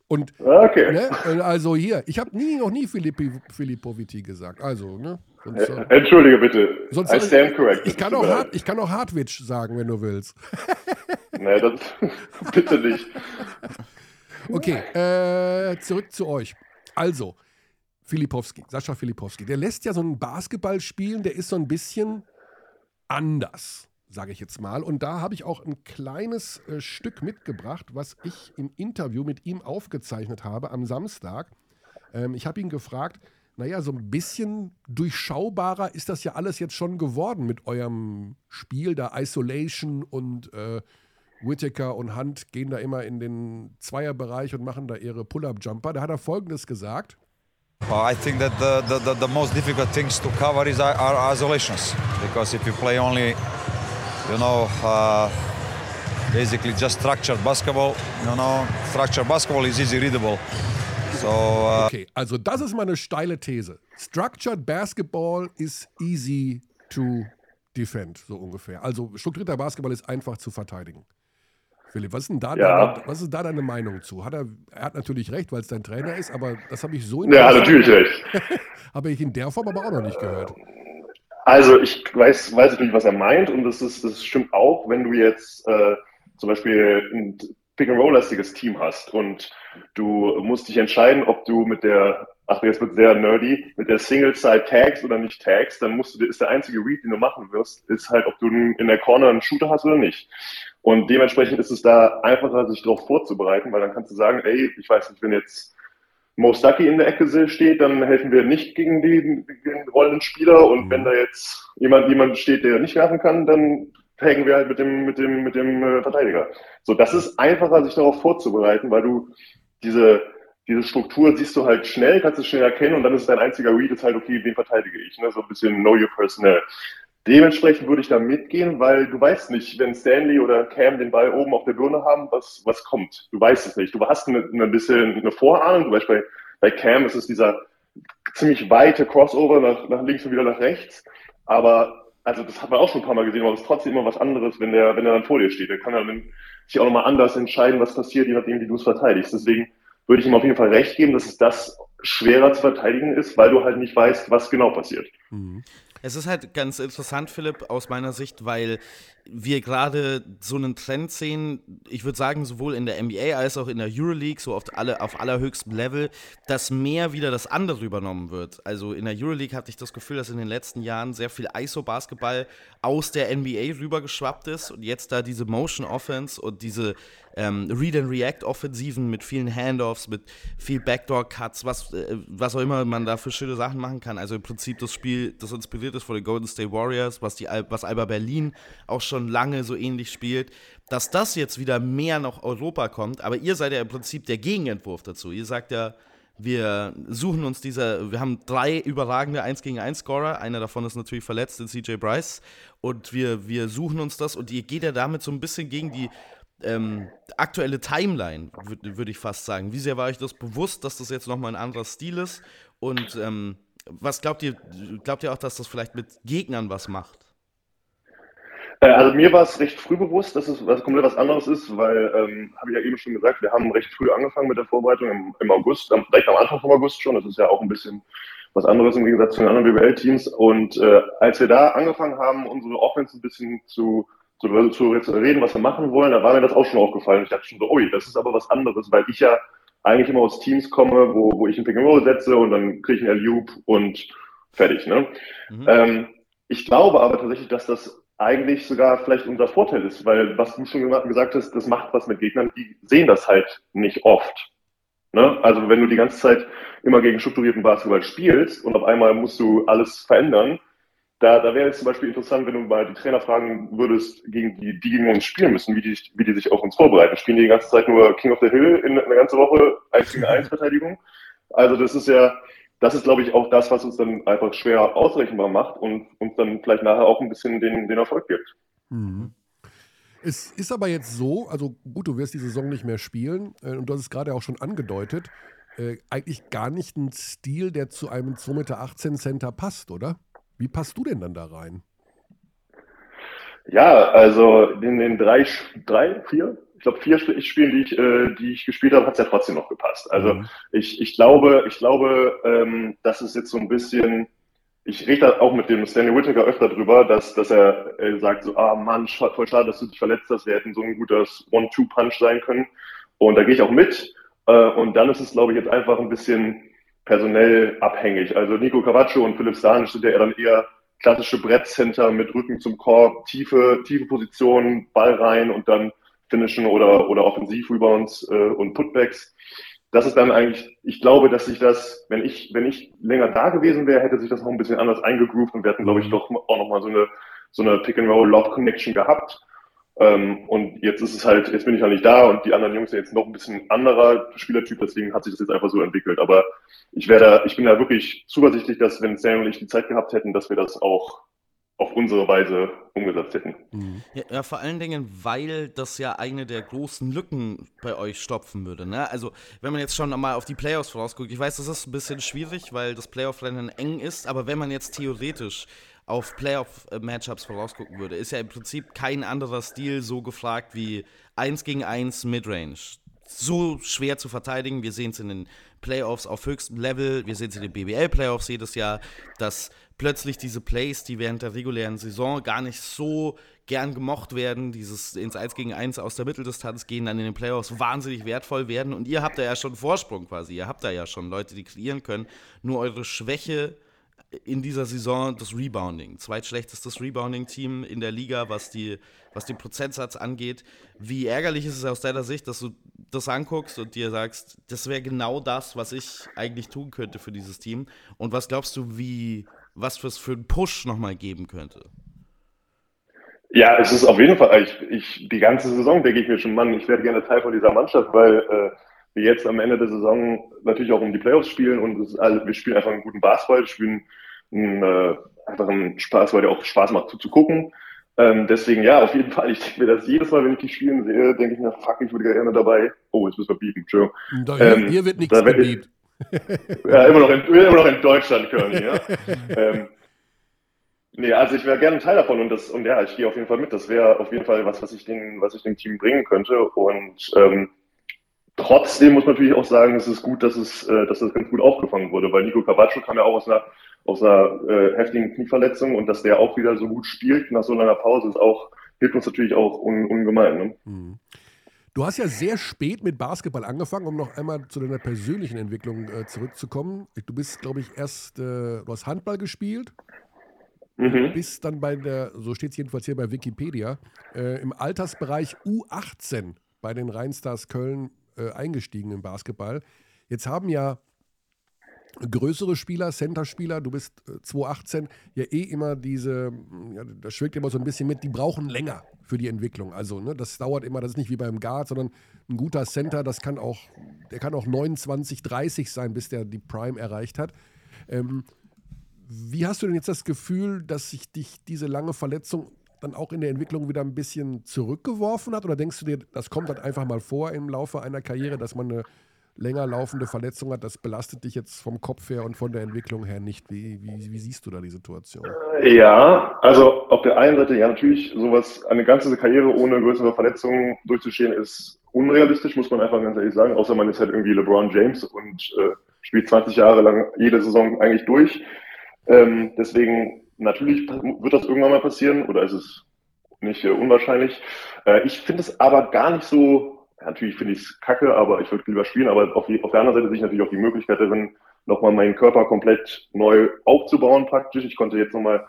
Und Okay. ne, äh, also hier, ich habe nie, noch nie Filippi, Filippoviti gesagt. Also, ne? Sonst, äh, Entschuldige bitte. sonst I stand corrected. ich, kann auch. Hart, ich kann auch Hartwig sagen, wenn du willst. Nee, das bitte nicht. Okay, äh, zurück zu euch. Also, Filipowski, Sascha Filipowski, der lässt ja so einen Basketball spielen, der ist so ein bisschen anders, sage ich jetzt mal. Und da habe ich auch ein kleines äh, Stück mitgebracht, was ich im Interview mit ihm aufgezeichnet habe am Samstag. Ähm, ich habe ihn gefragt, naja, so ein bisschen durchschaubarer ist das ja alles jetzt schon geworden mit eurem Spiel, da Isolation und äh, Whittaker und Hunt gehen da immer in den Zweierbereich und machen da ihre Pull-Up-Jumper. Da hat er Folgendes gesagt. Uh, I think that the, the, the, the most difficult things to cover is are, are isolations because if you play only, you know, uh, basically just structured basketball, you know, structured basketball is easy readable. So uh, Okay, also das ist mal eine steile These. Structured Basketball is easy to defend, so ungefähr. Also strukturierter Basketball ist einfach zu verteidigen. Philipp, was ist denn da, Ja. deine, was ist da deine Meinung zu? Hat er, er hat natürlich recht, weil es dein Trainer ist, aber das habe ich so in Ja, der- natürlich recht. habe ich in der Form aber auch noch nicht gehört. Also ich weiß, weiß natürlich, was er meint und das, ist, das stimmt auch, wenn du jetzt äh, zum Beispiel ein Pick-and-Roll-lastiges Team hast und du musst dich entscheiden, ob du mit der ach, jetzt wird sehr nerdy, mit der Single-Side Tags oder nicht Tags, dann musst du, ist der einzige Read, den du machen wirst, ist halt, ob du in der Corner einen Shooter hast oder nicht. Und dementsprechend ist es da einfacher, sich darauf vorzubereiten, weil dann kannst du sagen, ey, ich weiß nicht, wenn jetzt Mo Stucky in der Ecke steht, dann helfen wir nicht gegen die, gegen rollenden Spieler. Und mhm. wenn da jetzt jemand, jemand steht, der nicht werfen kann, dann hängen wir halt mit dem, mit dem, mit dem äh, Verteidiger. So, das ist einfacher, sich darauf vorzubereiten, weil du diese, diese Struktur siehst du halt schnell, kannst es schnell erkennen und dann ist dein einziger Read ist halt, okay, wen verteidige ich, ne? so ein bisschen know your personnel. Dementsprechend würde ich da mitgehen, weil du weißt nicht, wenn Stanley oder Cam den Ball oben auf der Birne haben, was, was kommt. Du weißt es nicht. Du hast ein bisschen eine Vorahnung. Zum Beispiel bei, Cam ist es dieser ziemlich weite Crossover nach, nach links und wieder nach rechts. Aber, also das hat man auch schon ein paar Mal gesehen, aber es ist trotzdem immer was anderes, wenn der, wenn er dann vor dir steht. Der kann dann sich auch nochmal anders entscheiden, was passiert, je nachdem, wie du es verteidigst. Deswegen würde ich ihm auf jeden Fall recht geben, dass es das schwerer zu verteidigen ist, weil du halt nicht weißt, was genau passiert. Mhm. Es ist halt ganz interessant, Philipp, aus meiner Sicht, weil wir gerade so einen Trend sehen, ich würde sagen, sowohl in der NBA als auch in der Euroleague, so auf, alle, auf allerhöchstem Level, dass mehr wieder das andere übernommen wird. Also in der Euroleague hatte ich das Gefühl, dass in den letzten Jahren sehr viel ISO-Basketball aus der NBA rübergeschwappt ist und jetzt da diese Motion Offense und diese ähm, Read-and-React-Offensiven mit vielen Handoffs, mit viel Backdoor-Cuts, was, äh, was auch immer man da für schöne Sachen machen kann. Also im Prinzip das Spiel, das inspiriert ist von den Golden State Warriors, was, die, was Alba Berlin auch schon lange so ähnlich spielt, dass das jetzt wieder mehr nach Europa kommt. Aber ihr seid ja im Prinzip der Gegenentwurf dazu. Ihr sagt ja, wir suchen uns diese, wir haben drei überragende 1 gegen 1 Scorer, einer davon ist natürlich verletzt, in CJ Bryce, und wir, wir suchen uns das und ihr geht ja damit so ein bisschen gegen die ähm, aktuelle Timeline, würde würd ich fast sagen. Wie sehr war euch das bewusst, dass das jetzt nochmal ein anderer Stil ist? Und ähm, was glaubt ihr, glaubt ihr auch, dass das vielleicht mit Gegnern was macht? Äh, also mir war es recht früh bewusst, dass es was komplett was anderes ist, weil, ähm, habe ich ja eben schon gesagt, wir haben recht früh angefangen mit der Vorbereitung im, im August, am, direkt am Anfang vom August schon. Das ist ja auch ein bisschen was anderes im Gegensatz zu den anderen BWL-Teams. Und äh, als wir da angefangen haben, unsere Offense ein bisschen zu zu, zu reden, was wir machen wollen, da war mir das auch schon aufgefallen. Ich dachte schon so, ui, das ist aber was anderes, weil ich ja eigentlich immer aus Teams komme, wo, wo ich ein Pick and Roll setze und dann kriege ich einen Loop und fertig. Ne? Mhm. Ähm, ich glaube aber tatsächlich, dass das eigentlich sogar vielleicht unser Vorteil ist, weil was du schon gesagt hast, das macht was mit Gegnern, die sehen das halt nicht oft. Ne? Also wenn du die ganze Zeit immer gegen strukturierten Basketball spielst und auf einmal musst du alles verändern, da, da wäre es zum Beispiel interessant, wenn du mal die Trainer fragen würdest, gegen die, die gegen uns spielen müssen, wie die, wie die sich auf uns vorbereiten. Spielen die die ganze Zeit nur King of the Hill in eine ganze Woche 1 gegen 1 Verteidigung? Also das ist ja, das ist glaube ich auch das, was uns dann einfach schwer ausrechenbar macht und uns dann vielleicht nachher auch ein bisschen den, den Erfolg gibt. Mhm. Es ist aber jetzt so, also gut, du wirst die Saison nicht mehr spielen äh, und du hast es gerade auch schon angedeutet, äh, eigentlich gar nicht ein Stil, der zu einem 2,18 Meter Center passt, oder? Wie passt du denn dann da rein? Ja, also in den drei, drei vier, glaube vier Spielen, die ich, äh, die ich gespielt habe, hat es ja trotzdem noch gepasst. Also mhm. ich, ich glaube, ich glaube, ähm, das ist jetzt so ein bisschen, ich rede da auch mit dem Stanley Whittaker öfter drüber, dass, dass er äh, sagt so, ah Mann, voll schade, dass du dich verletzt hast, wir hätten so ein gutes One-Two-Punch sein können. Und da gehe ich auch mit. Äh, und dann ist es, glaube ich, jetzt einfach ein bisschen personell abhängig. Also Nico Cavaccio und Philipp Stanisch sind ja dann eher klassische Brettcenter mit Rücken zum Korb, tiefe, tiefe Positionen, Ball rein und dann finishen oder, oder Offensiv-Rebounds äh, und Putbacks. Das ist dann eigentlich, ich glaube, dass sich das, wenn ich, wenn ich länger da gewesen wäre, hätte sich das noch ein bisschen anders eingegroovt und wir hätten, glaube ich, doch auch nochmal so eine, so eine Pick-and-Roll-Love-Connection gehabt. Ähm, und jetzt ist es halt, jetzt bin ich ja nicht da und die anderen Jungs sind jetzt noch ein bisschen anderer Spielertyp, deswegen hat sich das jetzt einfach so entwickelt. Aber ich werde, ich bin da wirklich zuversichtlich, dass wenn Sam und ich die Zeit gehabt hätten, dass wir das auch auf unsere Weise umgesetzt hätten. Mhm. Ja, ja, vor allen Dingen, weil das ja eine der großen Lücken bei euch stopfen würde. Ne? Also, wenn man jetzt schon mal auf die Playoffs vorausguckt, ich weiß, das ist ein bisschen schwierig, weil das Playoff-Rennen eng ist, aber wenn man jetzt theoretisch auf Playoff-Matchups vorausgucken würde, ist ja im Prinzip kein anderer Stil so gefragt wie 1 gegen 1 Midrange. So schwer zu verteidigen. Wir sehen es in den Playoffs auf höchstem Level. Wir sehen es in den BBL-Playoffs jedes Jahr, dass plötzlich diese Plays, die während der regulären Saison gar nicht so gern gemocht werden, dieses ins 1 gegen 1 aus der Mitteldistanz gehen, dann in den Playoffs wahnsinnig wertvoll werden. Und ihr habt da ja schon Vorsprung quasi. Ihr habt da ja schon Leute, die kreieren können. Nur eure Schwäche in dieser Saison das Rebounding. Zweitschlechtestes Rebounding-Team in der Liga, was, die, was den Prozentsatz angeht. Wie ärgerlich ist es aus deiner Sicht, dass du das anguckst und dir sagst, das wäre genau das, was ich eigentlich tun könnte für dieses Team? Und was glaubst du, wie, was für einen Push nochmal geben könnte? Ja, es ist auf jeden Fall, ich, ich, die ganze Saison denke ich mir schon, Mann, ich werde gerne Teil von dieser Mannschaft, weil äh, wir jetzt am Ende der Saison natürlich auch um die Playoffs spielen und es, also wir spielen einfach einen guten Basketball, spielen einen, äh, einfach einen Spaß, weil der auch Spaß macht zu gucken. Ähm, deswegen ja, auf jeden Fall. Ich denke mir das jedes Mal, wenn ich die spielen sehe, denke ich mir, fuck, ich würde gerne dabei. Oh, jetzt müssen wir bieten, Entschuldigung. Da, hier, ähm, hier wird nichts gebiebt. ja, immer noch in, immer noch in Deutschland, Körny, ja. ähm, Nee, also ich wäre gerne ein Teil davon und das und ja, ich gehe auf jeden Fall mit. Das wäre auf jeden Fall was, was ich den, was ich dem Team bringen könnte. Und ähm, trotzdem muss man natürlich auch sagen, es ist gut, dass es, äh, dass das ganz gut aufgefangen wurde, weil Nico Cavaccio kam ja auch aus einer aus einer äh, heftigen Knieverletzung und dass der auch wieder so gut spielt nach so einer Pause ist auch hilft uns natürlich auch un, ungemein. Ne? Mhm. Du hast ja sehr spät mit Basketball angefangen, um noch einmal zu deiner persönlichen Entwicklung äh, zurückzukommen. Du bist, glaube ich, erst, äh, du hast Handball gespielt, Mhm. Bis dann bei der, so steht es jedenfalls hier bei Wikipedia, äh, im Altersbereich U18 bei den Rheinstars Köln äh, eingestiegen im Basketball. Jetzt haben ja größere Spieler, Center-Spieler, du bist äh, 218, ja eh immer diese, ja, das schwingt immer so ein bisschen mit, die brauchen länger für die Entwicklung. Also, ne, das dauert immer, das ist nicht wie beim Guard, sondern ein guter Center, das kann auch, der kann auch 29, 30 sein, bis der die Prime erreicht hat. Ähm, wie hast du denn jetzt das Gefühl, dass sich dich diese lange Verletzung dann auch in der Entwicklung wieder ein bisschen zurückgeworfen hat? Oder denkst du dir, das kommt dann einfach mal vor im Laufe einer Karriere, dass man eine länger laufende Verletzung hat? Das belastet dich jetzt vom Kopf her und von der Entwicklung her nicht. Wie, wie, wie siehst du da die Situation? Ja, also auf der einen Seite, ja, natürlich, sowas, eine ganze Karriere ohne größere Verletzungen durchzustehen, ist unrealistisch, muss man einfach ganz ehrlich sagen. Außer man ist halt irgendwie LeBron James und äh, spielt 20 Jahre lang jede Saison eigentlich durch. Ähm, deswegen, natürlich wird das irgendwann mal passieren oder ist es nicht äh, unwahrscheinlich. Äh, ich finde es aber gar nicht so, natürlich finde ich es kacke, aber ich würde lieber spielen, aber auf, die, auf der anderen Seite sehe ich natürlich auch die Möglichkeit darin, nochmal meinen Körper komplett neu aufzubauen praktisch. Ich konnte jetzt nochmal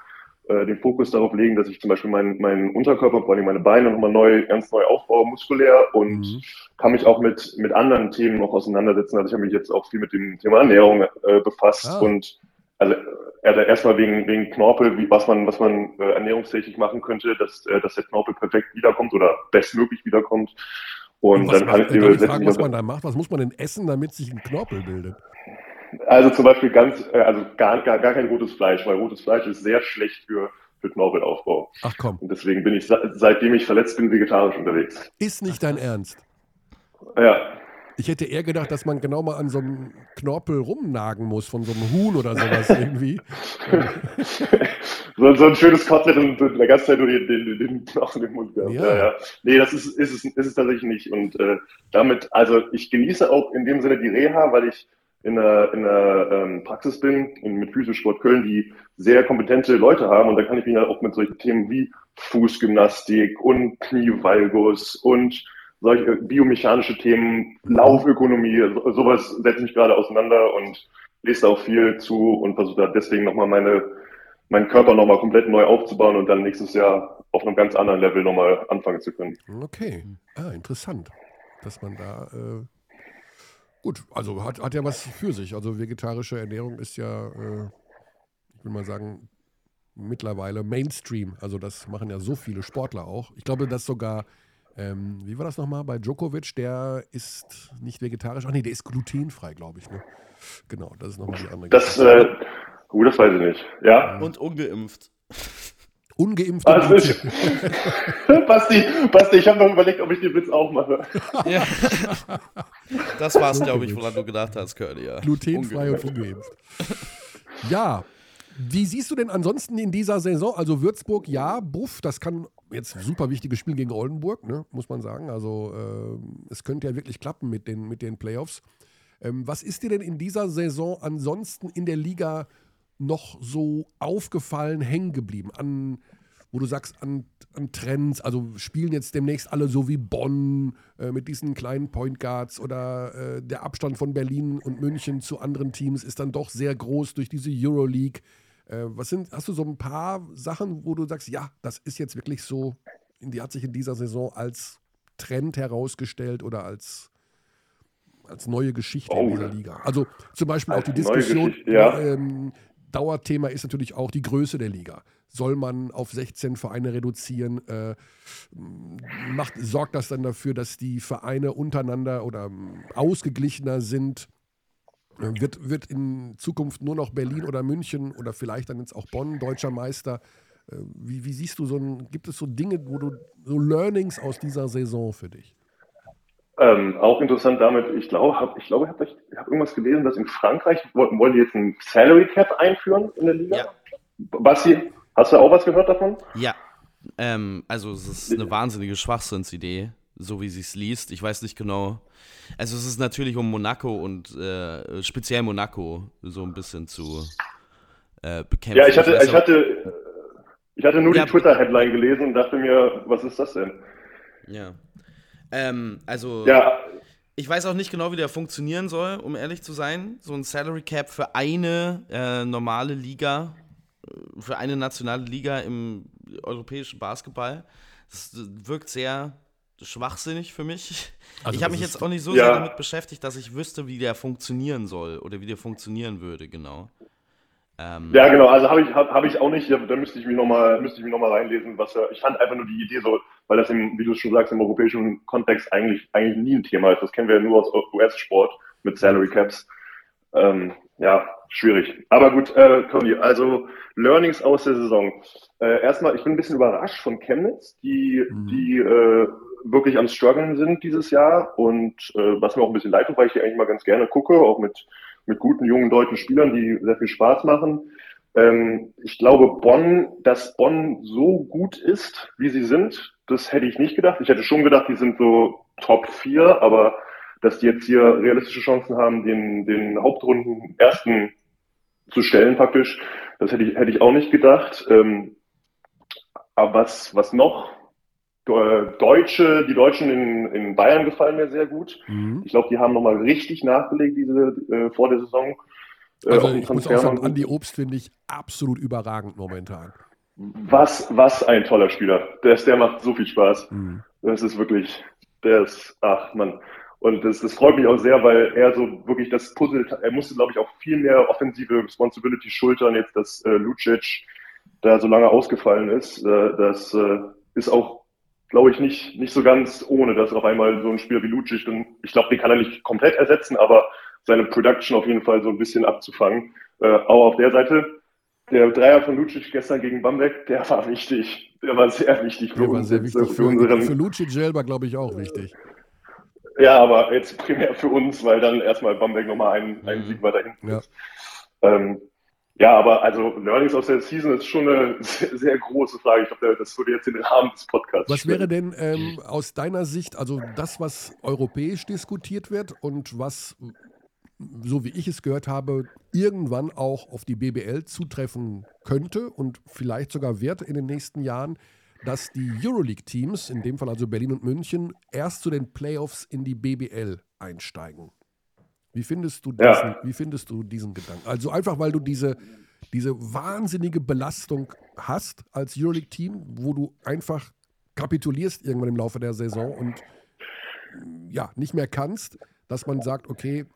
äh, den Fokus darauf legen, dass ich zum Beispiel meinen, meinen Unterkörper, vor allem meine Beine nochmal neu, ganz neu aufbaue, muskulär und mhm. kann mich auch mit, mit anderen Themen noch auseinandersetzen. Also ich habe mich jetzt auch viel mit dem Thema Ernährung äh, befasst ah. und also, also erstmal wegen, wegen Knorpel, wie, was man, was man äh, ernährungstechnisch machen könnte, dass, äh, dass der Knorpel perfekt wiederkommt oder bestmöglich wiederkommt. Und, Und dann kann ich dir fragen, was man da macht. Was muss man denn essen, damit sich ein Knorpel bildet? Also zum Beispiel ganz, äh, also gar, gar, gar kein rotes Fleisch, weil rotes Fleisch ist sehr schlecht für, für Knorpelaufbau. Ach komm. Und deswegen bin ich, seitdem ich verletzt bin, vegetarisch unterwegs. Ist nicht dein Ernst? Ja. Ich hätte eher gedacht, dass man genau mal an so einem Knorpel rumnagen muss, von so einem Huhn oder sowas irgendwie. so, so, ein schönes Kotelett und in der ganze Zeit nur den, den, den Knochen im Mund gehabt. Ja. ja, ja. Nee, das ist, ist, es, ist es tatsächlich nicht. Und äh, damit, also ich genieße auch in dem Sinne die Reha, weil ich in der, in der ähm, Praxis bin, in, mit Physiosport Köln, die sehr kompetente Leute haben. Und da kann ich mich halt auch mit solchen Themen wie Fußgymnastik und Knievalgus und solche biomechanische Themen, Laufökonomie, sowas setze ich gerade auseinander und lese auch viel zu und versuche da deswegen nochmal meine, meinen Körper nochmal komplett neu aufzubauen und dann nächstes Jahr auf einem ganz anderen Level nochmal anfangen zu können. Okay, ah, interessant, dass man da äh, gut, also hat, hat ja was für sich. Also vegetarische Ernährung ist ja, äh, ich will mal sagen, mittlerweile Mainstream. Also das machen ja so viele Sportler auch. Ich glaube, dass sogar ähm, wie war das nochmal bei Djokovic? Der ist nicht vegetarisch. Ach nee, der ist glutenfrei, glaube ich. Ne? Genau, das ist nochmal die andere das, äh, gut, das weiß ich nicht. Ja. Und ungeimpft. Ungeimpft. Also ich, Basti, Basti, ich habe noch überlegt, ob ich den Witz auch mache. Ja. Das war es, glaube ich, woran du gedacht hast, Curly. Ja. Glutenfrei ungeimpft. und ungeimpft. Ja, wie siehst du denn ansonsten in dieser Saison? Also Würzburg, ja, Buff, das kann jetzt super wichtiges Spiel gegen Oldenburg, ne, muss man sagen. Also äh, es könnte ja wirklich klappen mit den, mit den Playoffs. Ähm, was ist dir denn in dieser Saison ansonsten in der Liga noch so aufgefallen, hängen geblieben? An wo du sagst, an, an Trends, also spielen jetzt demnächst alle so wie Bonn äh, mit diesen kleinen Point Guards oder äh, der Abstand von Berlin und München zu anderen Teams ist dann doch sehr groß durch diese Euroleague. Äh, was sind, hast du so ein paar Sachen, wo du sagst, ja, das ist jetzt wirklich so, die hat sich in dieser Saison als Trend herausgestellt oder als als neue Geschichte oh. in dieser Liga. Also zum Beispiel als auch die Diskussion, ja. ähm, Dauerthema ist natürlich auch die Größe der Liga. Soll man auf 16 Vereine reduzieren? Äh, macht, sorgt das dann dafür, dass die Vereine untereinander oder ähm, ausgeglichener sind? Wird, wird in Zukunft nur noch Berlin oder München oder vielleicht dann jetzt auch Bonn deutscher Meister? Äh, wie, wie siehst du so ein, gibt es so Dinge, wo du so Learnings aus dieser Saison für dich? Ähm, auch interessant damit, ich glaube, hab, ich glaube, ich habe hab irgendwas gelesen, dass in Frankreich wollen, wollen die jetzt ein Salary Cap einführen in der Liga. Ja. Basti, hast du auch was gehört davon? Ja. Ähm, also es ist eine wahnsinnige Schwachsinnsidee, so wie sie es liest. Ich weiß nicht genau. Also es ist natürlich um Monaco und äh, speziell Monaco so ein bisschen zu äh, bekämpfen. Ja, ich hatte, ich hatte, ich hatte nur ja, die Twitter-Headline gelesen und dachte mir, was ist das denn? Ja. Ähm, also, ja. ich weiß auch nicht genau, wie der funktionieren soll, um ehrlich zu sein. So ein Salary Cap für eine äh, normale Liga, äh, für eine nationale Liga im europäischen Basketball. Das wirkt sehr schwachsinnig für mich. Also ich habe mich jetzt auch nicht so ja. sehr damit beschäftigt, dass ich wüsste, wie der funktionieren soll oder wie der funktionieren würde, genau. Ähm, ja, genau, also habe ich, hab, hab ich auch nicht, da müsste ich mich nochmal noch reinlesen, was ich fand einfach nur die Idee so, weil das im, wie du schon sagst, im europäischen Kontext eigentlich, eigentlich nie ein Thema ist. Das kennen wir ja nur aus US-Sport mit Salary Caps. Ähm, ja, schwierig. Aber gut, äh, Conny, also Learnings aus der Saison. Äh, erstmal, ich bin ein bisschen überrascht von Chemnitz, die, mhm. die äh, wirklich am struggeln sind dieses Jahr und äh, was mir auch ein bisschen leid tut, weil ich die eigentlich mal ganz gerne gucke, auch mit mit guten jungen deutschen Spielern, die sehr viel Spaß machen. Ähm, ich glaube, Bonn, dass Bonn so gut ist, wie sie sind, das hätte ich nicht gedacht. Ich hätte schon gedacht, die sind so Top 4, aber dass die jetzt hier realistische Chancen haben, den, den Hauptrunden ersten zu stellen praktisch, das hätte ich, hätte ich auch nicht gedacht. Ähm, aber was, was noch? Deutsche, die Deutschen in, in Bayern gefallen mir sehr gut. Mhm. Ich glaube, die haben nochmal richtig nachgelegt diese äh, vor der Saison. Äh, also ich muss auch sagen, Andi Obst finde ich absolut überragend momentan. Was, was ein toller Spieler. Der, der macht so viel Spaß. Mhm. Das ist wirklich, der ist, ach man. Und das, das freut mich auch sehr, weil er so wirklich das Puzzle, er musste, glaube ich, auch viel mehr offensive Responsibility schultern, jetzt dass äh, Lucic da so lange ausgefallen ist. Äh, das äh, ist auch glaube ich, nicht, nicht so ganz ohne, dass auf einmal so ein Spieler wie Lucic, dann, ich glaube, den kann er nicht komplett ersetzen, aber seine Production auf jeden Fall so ein bisschen abzufangen. Äh, auch auf der Seite, der Dreier von Lucic gestern gegen Bamberg, der war wichtig. Der war sehr wichtig für der uns. War sehr wichtig für, unseren, für Lucic selber, glaube ich, auch wichtig. Ja, aber jetzt primär für uns, weil dann erstmal Bamberg nochmal einen, einen. Sieg weiter hinten ja. ist. Ähm, ja, aber also Learnings aus der Season ist schon eine sehr, sehr große Frage. Ich glaube, das würde jetzt in den Rahmen des Podcasts. Was wäre denn ähm, aus deiner Sicht, also das, was europäisch diskutiert wird und was, so wie ich es gehört habe, irgendwann auch auf die BBL zutreffen könnte und vielleicht sogar wird in den nächsten Jahren, dass die Euroleague-Teams, in dem Fall also Berlin und München, erst zu den Playoffs in die BBL einsteigen? Wie findest du diesen, ja. wie findest du diesen Gedanken? Also einfach, weil du diese, diese wahnsinnige Belastung hast als Euroleague-Team, wo du einfach kapitulierst irgendwann im Laufe der Saison und ja, nicht mehr kannst, dass man sagt, okay,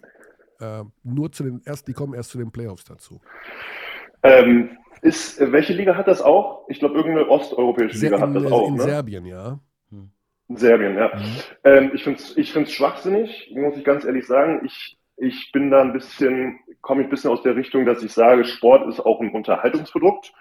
äh, nur zu den erst, die kommen erst zu den Playoffs dazu. Ähm, ist, welche Liga hat das auch? Ich glaube, irgendeine osteuropäische Liga in, hat das auch. In ne? Serbien, ja. In Serbien, ja. Mhm. Ähm, ich finde es ich find's schwachsinnig, muss ich ganz ehrlich sagen. Ich ich bin da ein bisschen, komme ich ein bisschen aus der Richtung, dass ich sage, Sport ist auch ein Unterhaltungsprodukt.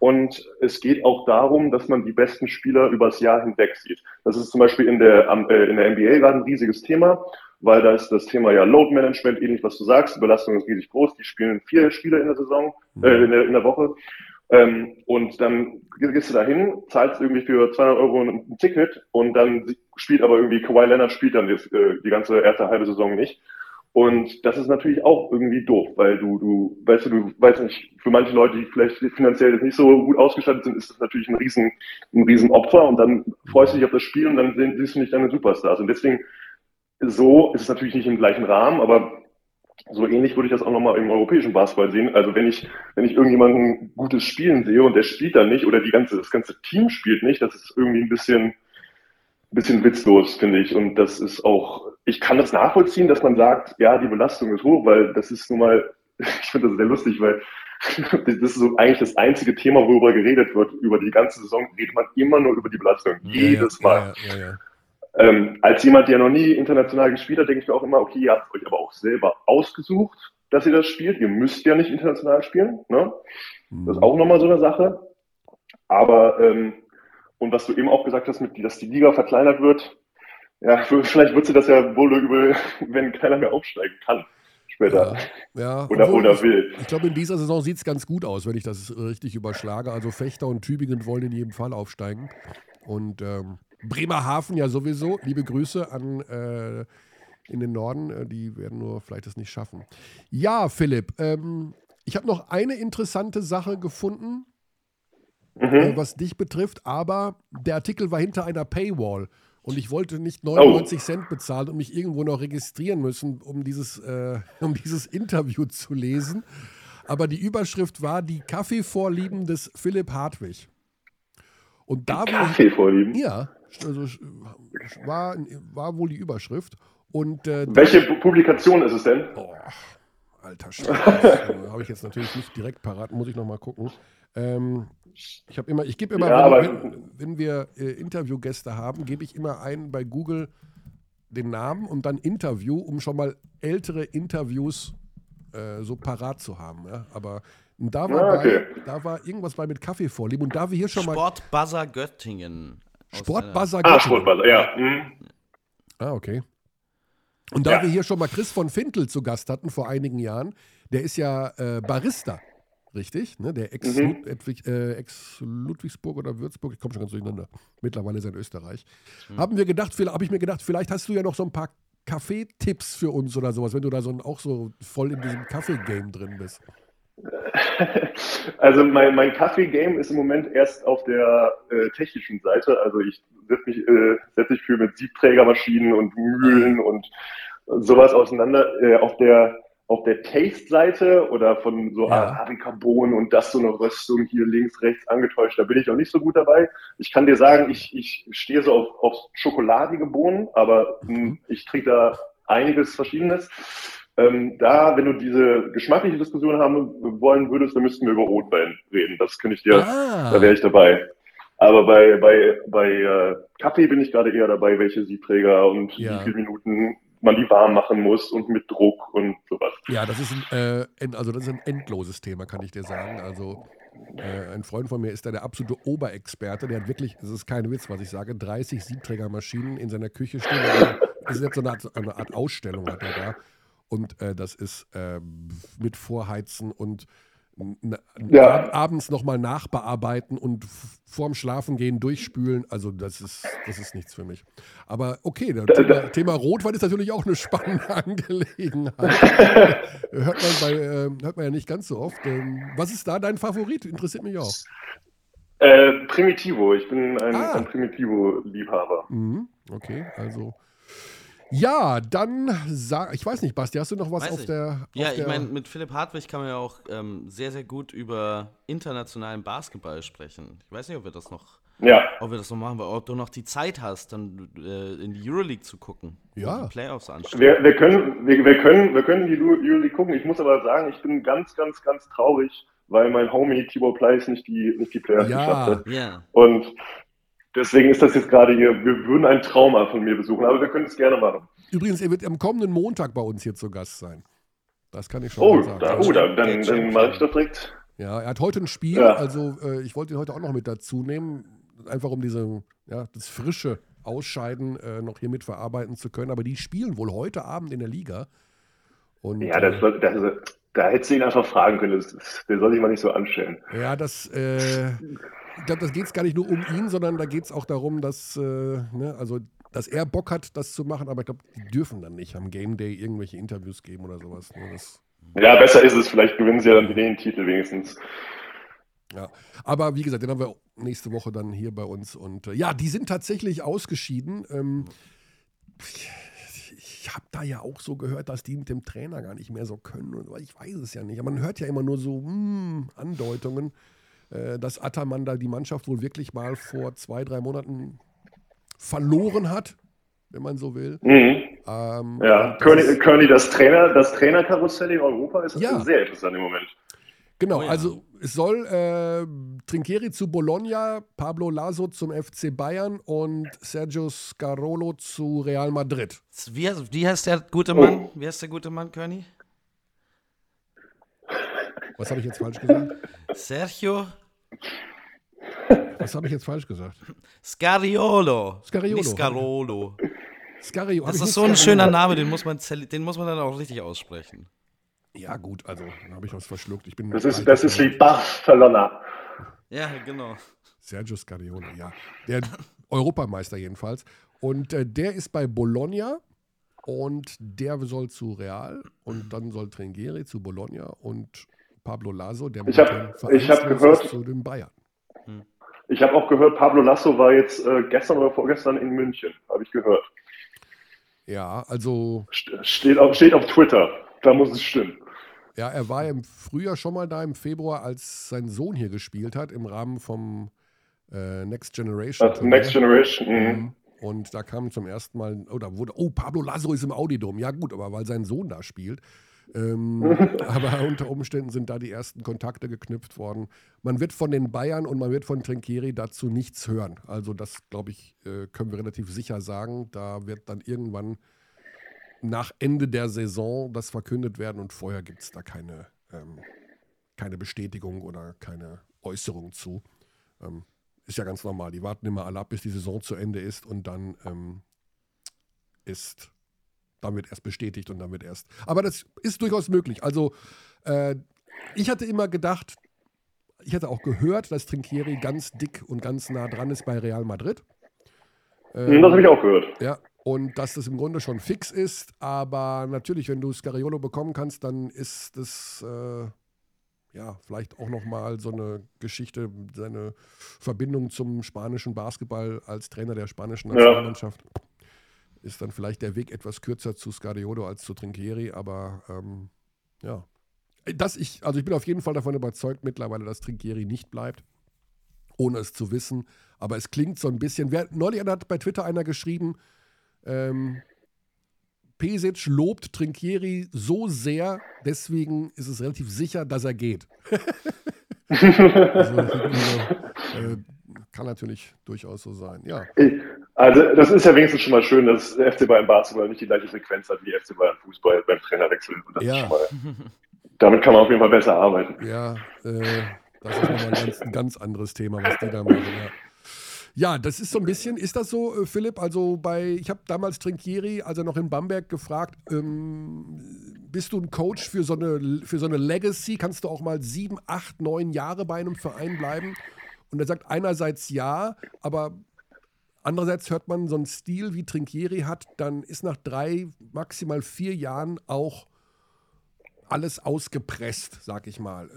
Und es geht auch darum, dass man die besten Spieler übers Jahr hinweg sieht. Das ist zum Beispiel in der, äh, in der NBA gerade ein riesiges Thema, weil da ist das Thema ja Load Management, ähnlich was du sagst. Die Belastung ist riesig groß. Die spielen vier Spiele in der Saison, äh, in, der, in der Woche. Ähm, und dann gehst du da hin, zahlst irgendwie für 200 Euro ein, Ticket und dann spielt aber irgendwie Kawhi Leonard spielt dann das, äh, die ganze erste halbe Saison nicht. Und das ist natürlich auch irgendwie doof, weil du, du, weißt du, du weißt nicht, für manche Leute, die vielleicht finanziell nicht so gut ausgestattet sind, ist das natürlich ein riesen, ein riesen Opfer und dann freust du dich auf das Spiel und dann siehst du nicht deine Superstars. Und deswegen, so ist es natürlich nicht im gleichen Rahmen, aber so ähnlich würde ich das auch nochmal im europäischen Basketball sehen. Also wenn ich, wenn ich irgendjemanden gutes Spielen sehe und der spielt dann nicht oder die ganze, das ganze Team spielt nicht, das ist irgendwie ein bisschen, bisschen witzlos, finde ich. Und das ist auch, ich kann das nachvollziehen, dass man sagt, ja, die Belastung ist hoch, weil das ist nun mal, ich finde das sehr lustig, weil das ist so eigentlich das einzige Thema, worüber geredet wird. Über die ganze Saison redet man immer nur über die Belastung. Ja, jedes ja, Mal. Ja, ähm, als jemand, der noch nie international gespielt hat, denke ich mir auch immer, okay, ihr habt euch aber auch selber ausgesucht, dass ihr das spielt. Ihr müsst ja nicht international spielen. Ne? Das ist auch nochmal so eine Sache. Aber ähm, und was du eben auch gesagt hast, mit, dass die Liga verkleinert wird, ja, vielleicht wird sie das ja wohl übel, wenn keiner mehr aufsteigen kann später. Ja, ja. Oder, oder will. Ich, ich glaube, in dieser Saison sieht es ganz gut aus, wenn ich das richtig überschlage. Also Fechter und Tübingen wollen in jedem Fall aufsteigen. Und ähm, Bremerhaven ja sowieso. Liebe Grüße an äh, in den Norden. Äh, die werden nur vielleicht es nicht schaffen. Ja, Philipp, ähm, ich habe noch eine interessante Sache gefunden mhm. äh, was dich betrifft, aber der Artikel war hinter einer Paywall. Und ich wollte nicht 99 oh. Cent bezahlen und mich irgendwo noch registrieren müssen, um dieses, äh, um dieses Interview zu lesen. Aber die Überschrift war die Kaffeevorlieben des Philipp Hartwig. Und da Kaffeevorlieben? Ja, also war, war wohl die Überschrift. Und, äh, Welche Publikation ist es denn? Oh, alter Scheiße. habe ich jetzt natürlich nicht direkt parat, muss ich nochmal gucken. Ähm, ich habe immer, ich gebe immer, ja, wenn, wenn, wenn, wir äh, Interviewgäste haben, gebe ich immer ein bei Google den Namen und dann Interview, um schon mal ältere Interviews äh, so parat zu haben. Ja? Aber da war, ah, okay. bei, da war irgendwas bei mit Kaffee vorlieben und da wir hier schon mal. Sportbuzzer Göttingen. Sportbuzzer Göttingen. Ah, Sportbuzzer, ja. Mhm. Ah, okay. Und da ja. wir hier schon mal Chris von Fintel zu Gast hatten vor einigen Jahren, der ist ja äh, Barista richtig? Ne? Der Ex-Ludwigsburg mhm. äh, Ex oder Würzburg, ich komme schon ganz durcheinander. Mittlerweile ist er in Österreich. Mhm. Haben wir gedacht, habe ich mir gedacht, vielleicht hast du ja noch so ein paar Kaffeetipps für uns oder sowas, wenn du da so auch so voll in diesem Kaffee-Game drin bist. Also mein, mein Kaffee-Game ist im Moment erst auf der äh, technischen Seite. Also ich setze mich, äh, setz mich viel mit Siebträgermaschinen und Mühlen und sowas auseinander. Äh, auf der auf der Taste-Seite oder von so ja. Arabica-Bohnen und das so eine Röstung hier links, rechts angetäuscht, da bin ich noch nicht so gut dabei. Ich kann dir sagen, ich, ich stehe so auf, auf schokoladige Bohnen, aber hm, mhm. ich trinke da einiges Verschiedenes. Ähm, da, wenn du diese geschmackliche Diskussion haben wollen würdest, dann müssten wir über Rotwein reden. Das könnte ich dir, ah. da wäre ich dabei. Aber bei, bei, bei äh, Kaffee bin ich gerade eher dabei, welche Siebträger und ja. wie viele Minuten man die warm machen muss und mit Druck und sowas. Ja, das ist ein, äh, also das ist ein endloses Thema, kann ich dir sagen. Also äh, ein Freund von mir ist da der absolute Oberexperte. Der hat wirklich, das ist kein Witz, was ich sage, 30 Siebträgermaschinen in seiner Küche stehen. Das ist jetzt so eine Art, eine Art Ausstellung hat er da. Und äh, das ist äh, mit Vorheizen und ja. abends nochmal nachbearbeiten und vorm Schlafengehen durchspülen. Also das ist, das ist nichts für mich. Aber okay, das Thema, Thema Rotwein ist natürlich auch eine spannende Angelegenheit. hört, man bei, äh, hört man ja nicht ganz so oft. Ähm, was ist da dein Favorit? Interessiert mich auch. Äh, Primitivo. Ich bin ein, ah. ein Primitivo-Liebhaber. Mhm. Okay, also ja, dann sag, ich weiß nicht, Basti, hast du noch was weiß auf ich. der. Auf ja, ich meine, mit Philipp Hartwig kann man ja auch ähm, sehr, sehr gut über internationalen Basketball sprechen. Ich weiß nicht, ob wir das noch, ja. ob wir das noch machen, weil ob du noch die Zeit hast, dann äh, in die Euroleague zu gucken. Ja. Die Playoffs anstehen. Wir, wir, können, wir, wir, können, wir können die Euroleague gucken. Ich muss aber sagen, ich bin ganz, ganz, ganz traurig, weil mein Homie Tibor Pleiss nicht die, nicht die Playoffs ja. geschafft hat. Ja. Und Deswegen ist das jetzt gerade hier, wir würden ein Trauma von mir besuchen, aber wir können es gerne machen. Übrigens, er wird am kommenden Montag bei uns hier zu Gast sein. Das kann ich schon oh, mal sagen. Da, oh, dann, dann, dann mache ich das direkt. Ja, er hat heute ein Spiel, ja. also äh, ich wollte ihn heute auch noch mit dazu nehmen, einfach um diese, ja, das frische Ausscheiden äh, noch hier mit verarbeiten zu können. Aber die spielen wohl heute Abend in der Liga. Und, ja, das, äh, das, das, da hättest du ihn einfach fragen können. Das, der soll sich mal nicht so anstellen. Ja, das, äh, ich glaube, das geht es gar nicht nur um ihn, sondern da geht es auch darum, dass, äh, ne, also dass er Bock hat, das zu machen, aber ich glaube, die dürfen dann nicht am Game Day irgendwelche Interviews geben oder sowas. Ne? Das, Ja, besser ist es. Vielleicht gewinnen sie ja dann den Titel wenigstens. ja. Aber wie gesagt, den haben wir nächste Woche dann hier bei uns. Und äh, ja, die sind tatsächlich ausgeschieden. Ähm, ich habe da ja auch so gehört, dass die mit dem Trainer gar nicht mehr so können. Und, ich weiß es ja nicht. Aber man hört ja immer nur so mm, Andeutungen, äh, dass Ataman da die Mannschaft wohl wirklich mal vor zwei, drei Monaten verloren hat, wenn man so will. Mhm. Ähm, Ja, und das Trainer, das Trainerkarussell in Europa ist Ja. sehr interessant im Moment. Genau, Oh ja. also es soll äh, Trinchieri zu Bologna, Pablo Laso zum FC Bayern und Sergio Scarolo zu Real Madrid. Wie, heißt- wie heißt der gute Oh. Mann? Wie heißt der gute Mann, Körny? Was habe ich jetzt falsch gesagt? Sergio Was habe ich jetzt falsch gesagt? Scariolo. Scariolo. Nicht Scarolo. Scario. Das ist so ein Scariolo? schöner Name, den muss man, den muss man dann auch richtig aussprechen. Ja, gut, also dann habe ich was verschluckt. Ich bin Das ist, das ist wie Barcelona. Ja, genau. Sergio Scariolo, ja. Der Europameister jedenfalls. Und äh, der ist bei Bologna und der soll zu Real und dann soll Trinchieri zu Bologna und Pablo Laso, der Ich hab- momentan ich hab gehört- zu den Bayern. Ich habe auch gehört, Pablo Lasso war jetzt äh, gestern oder vorgestern in München. Habe ich gehört. Ja, also St- Steht auf, steht auf Twitter. Da muss es stimmen. Ja, er war im Frühjahr schon mal da im Februar, als sein Sohn hier gespielt hat, im Rahmen vom äh, Next Generation. Also Next Generation. Mhm. Mhm. Und da kam zum ersten Mal, oder wurde, oh, Pablo Lasso ist im Audidom. Ja, gut, aber weil sein Sohn da spielt. Ähm, aber unter Umständen sind da die ersten Kontakte geknüpft worden. Man wird von den Bayern und man wird von Trinkieri dazu nichts hören. Also, das, glaube ich, äh, können wir relativ sicher sagen. Da wird dann irgendwann nach Ende der Saison das verkündet werden und vorher gibt es da keine, ähm, keine Bestätigung oder keine Äußerung zu. Ähm, ist ja ganz normal. Die warten immer alle ab, bis die Saison zu Ende ist und dann ähm, ist, wird erst bestätigt und wird erst. Aber das ist durchaus möglich. Also äh, ich hatte immer gedacht, ich hatte auch gehört, dass Trinkieri ganz dick und ganz nah dran ist bei Real Madrid. Mhm, Das habe ich auch gehört. Ja, und dass das im Grunde schon fix ist, aber natürlich, wenn du Scariolo bekommen kannst, dann ist das äh, ja vielleicht auch nochmal so eine Geschichte, seine Verbindung zum spanischen Basketball als Trainer der spanischen Ja. Ist dann vielleicht der Weg etwas kürzer zu Scariolo als zu Trinkieri, aber ähm, ja. Das ich, also ich bin auf jeden Fall davon überzeugt mittlerweile, dass Trinkieri nicht bleibt ohne es zu wissen. Aber es klingt so ein bisschen. Wer, neulich hat bei Twitter einer geschrieben, ähm, Pesic lobt Trinkieri so sehr, deswegen ist es relativ sicher, dass er geht. also, äh, kann natürlich durchaus so sein. Ja, Also das ist ja wenigstens schon mal schön, dass der FC Bayern Basketball nicht die gleiche Frequenz hat wie FC Bayern Fußball beim Trainerwechsel. Ja. mal, damit kann man auf jeden Fall besser arbeiten. ja, äh, das ist nochmal ein ganz, ein ganz anderes Thema, was die da machen. Ja. Ja, das ist so ein bisschen, ist das so, äh, Philipp? Also bei, ich habe damals Trinkieri, als er noch in Bamberg gefragt, ähm, bist du ein Coach für so, eine, für so eine Legacy? Kannst du auch mal sieben, acht, neun Jahre bei einem Verein bleiben? Und er sagt einerseits ja, aber andererseits hört man so einen Stil wie Trinkieri hat, dann ist nach drei, maximal vier Jahren auch alles ausgepresst, sag ich mal.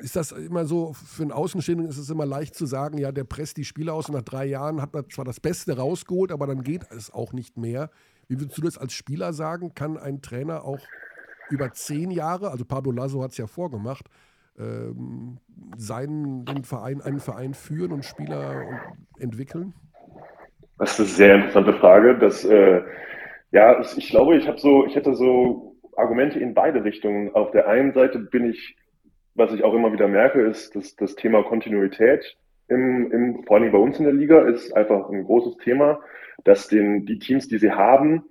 Ist das immer so, für einen Außenstehenden ist es immer leicht zu sagen, ja, der presst die Spieler aus und nach drei Jahren hat er zwar das Beste rausgeholt, aber dann geht es auch nicht mehr. Wie würdest du das als Spieler sagen? Kann ein Trainer auch über zehn Jahre, also Pablo Lasso hat es ja vorgemacht, ähm, seinen den Verein, einen Verein führen und Spieler entwickeln? Das ist eine sehr interessante Frage. Das, äh, ja, ich, glaube, ich habe so, ich hätte so Argumente in beide Richtungen. Auf der einen Seite bin ich, was ich auch immer wieder merke, ist, dass das Thema Kontinuität im, im, vor allem bei uns in der Liga ist einfach ein großes Thema, dass den, die Teams, die sie haben,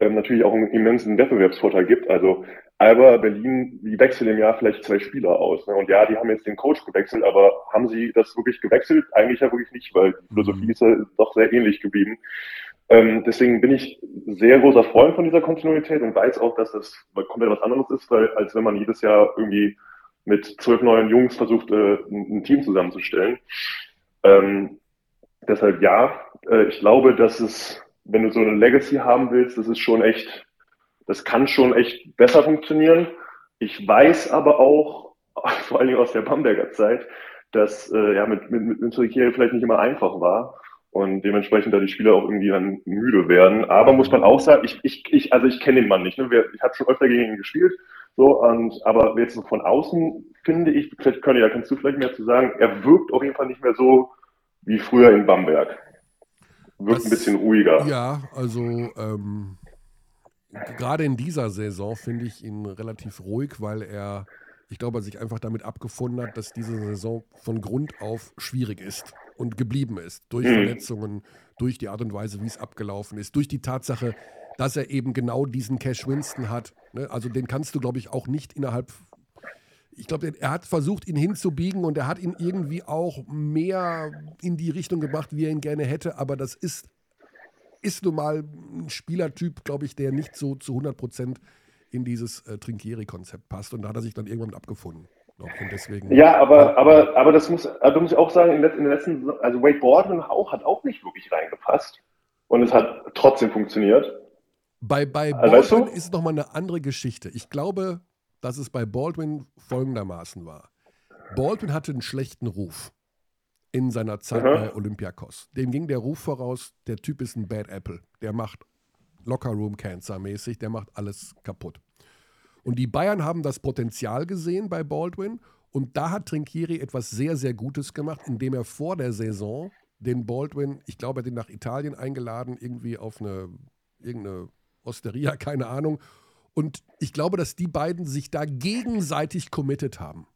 ähm, natürlich auch einen immensen Wettbewerbsvorteil gibt. Also Alba Berlin, die wechseln im Jahr vielleicht zwei Spieler aus. Ne? Und ja, die haben jetzt den Coach gewechselt, aber haben sie das wirklich gewechselt? Eigentlich ja wirklich nicht, weil die Philosophie ist ja doch sehr ähnlich geblieben. Ähm, deswegen bin ich sehr großer Freund von dieser Kontinuität und weiß auch, dass das komplett was anderes ist, weil, als wenn man jedes Jahr irgendwie mit zwölf neuen Jungs versucht, äh, ein, ein Team zusammenzustellen. Ähm, deshalb ja, äh, ich glaube, dass es wenn du so eine Legacy haben willst, das ist schon echt, das kann schon echt besser funktionieren. Ich weiß aber auch, vor allen Dingen aus der Bamberger Zeit, dass äh, ja mit, mit, mit Münster vielleicht nicht immer einfach war und dementsprechend da die Spieler auch irgendwie dann müde werden. Aber muss man auch sagen, ich, ich, ich also ich kenne den Mann nicht. Ne? Ich habe schon öfter gegen ihn gespielt, so und aber jetzt so von außen finde ich, vielleicht Conny, da kannst du vielleicht mehr zu sagen. Er wirkt auf jeden Fall nicht mehr so wie früher in Bamberg. Wirkt das, ein bisschen ruhiger. Ja, also ähm, gerade in dieser Saison finde ich ihn relativ ruhig, weil er ich glaube, er sich einfach damit abgefunden hat, dass diese Saison von Grund auf schwierig ist und geblieben ist. Durch mhm. Verletzungen, durch die Art und Weise, wie es abgelaufen ist, durch die Tatsache, dass er eben genau diesen Cash Winston hat. Ne? Also den kannst du, glaube ich, auch nicht innerhalb. Ich glaube, er hat versucht, ihn hinzubiegen und er hat ihn irgendwie auch mehr in die Richtung gebracht, wie er ihn gerne hätte. Aber das ist, ist nun mal ein Spielertyp, glaube ich, der nicht so zu 100 Prozent in dieses äh, Trinkieri-Konzept passt. Und da hat er sich dann irgendwann mit abgefunden. Und deswegen, ja, aber, aber, aber das muss, also muss ich auch sagen, in, den letzten, also Wade Baldwin auch, hat auch nicht wirklich reingepasst. Und es hat trotzdem funktioniert. Bei, bei also, Baldwin weißt du? ist es nochmal eine andere Geschichte. Ich glaube, dass es bei Baldwin folgendermaßen war. Baldwin hatte einen schlechten Ruf in seiner Zeit mhm. bei Olympiakos. Dem ging der Ruf voraus, der Typ ist ein Bad Apple. Der macht Lockerroom Cancer mäßig, der macht alles kaputt. Und die Bayern haben das Potenzial gesehen bei Baldwin und da hat Trinkieri etwas sehr, sehr Gutes gemacht, indem er vor der Saison den Baldwin, ich glaube, er hat ihn nach Italien eingeladen, irgendwie auf eine irgendeine Osteria, keine Ahnung. Und ich glaube, dass die beiden sich da gegenseitig committed haben.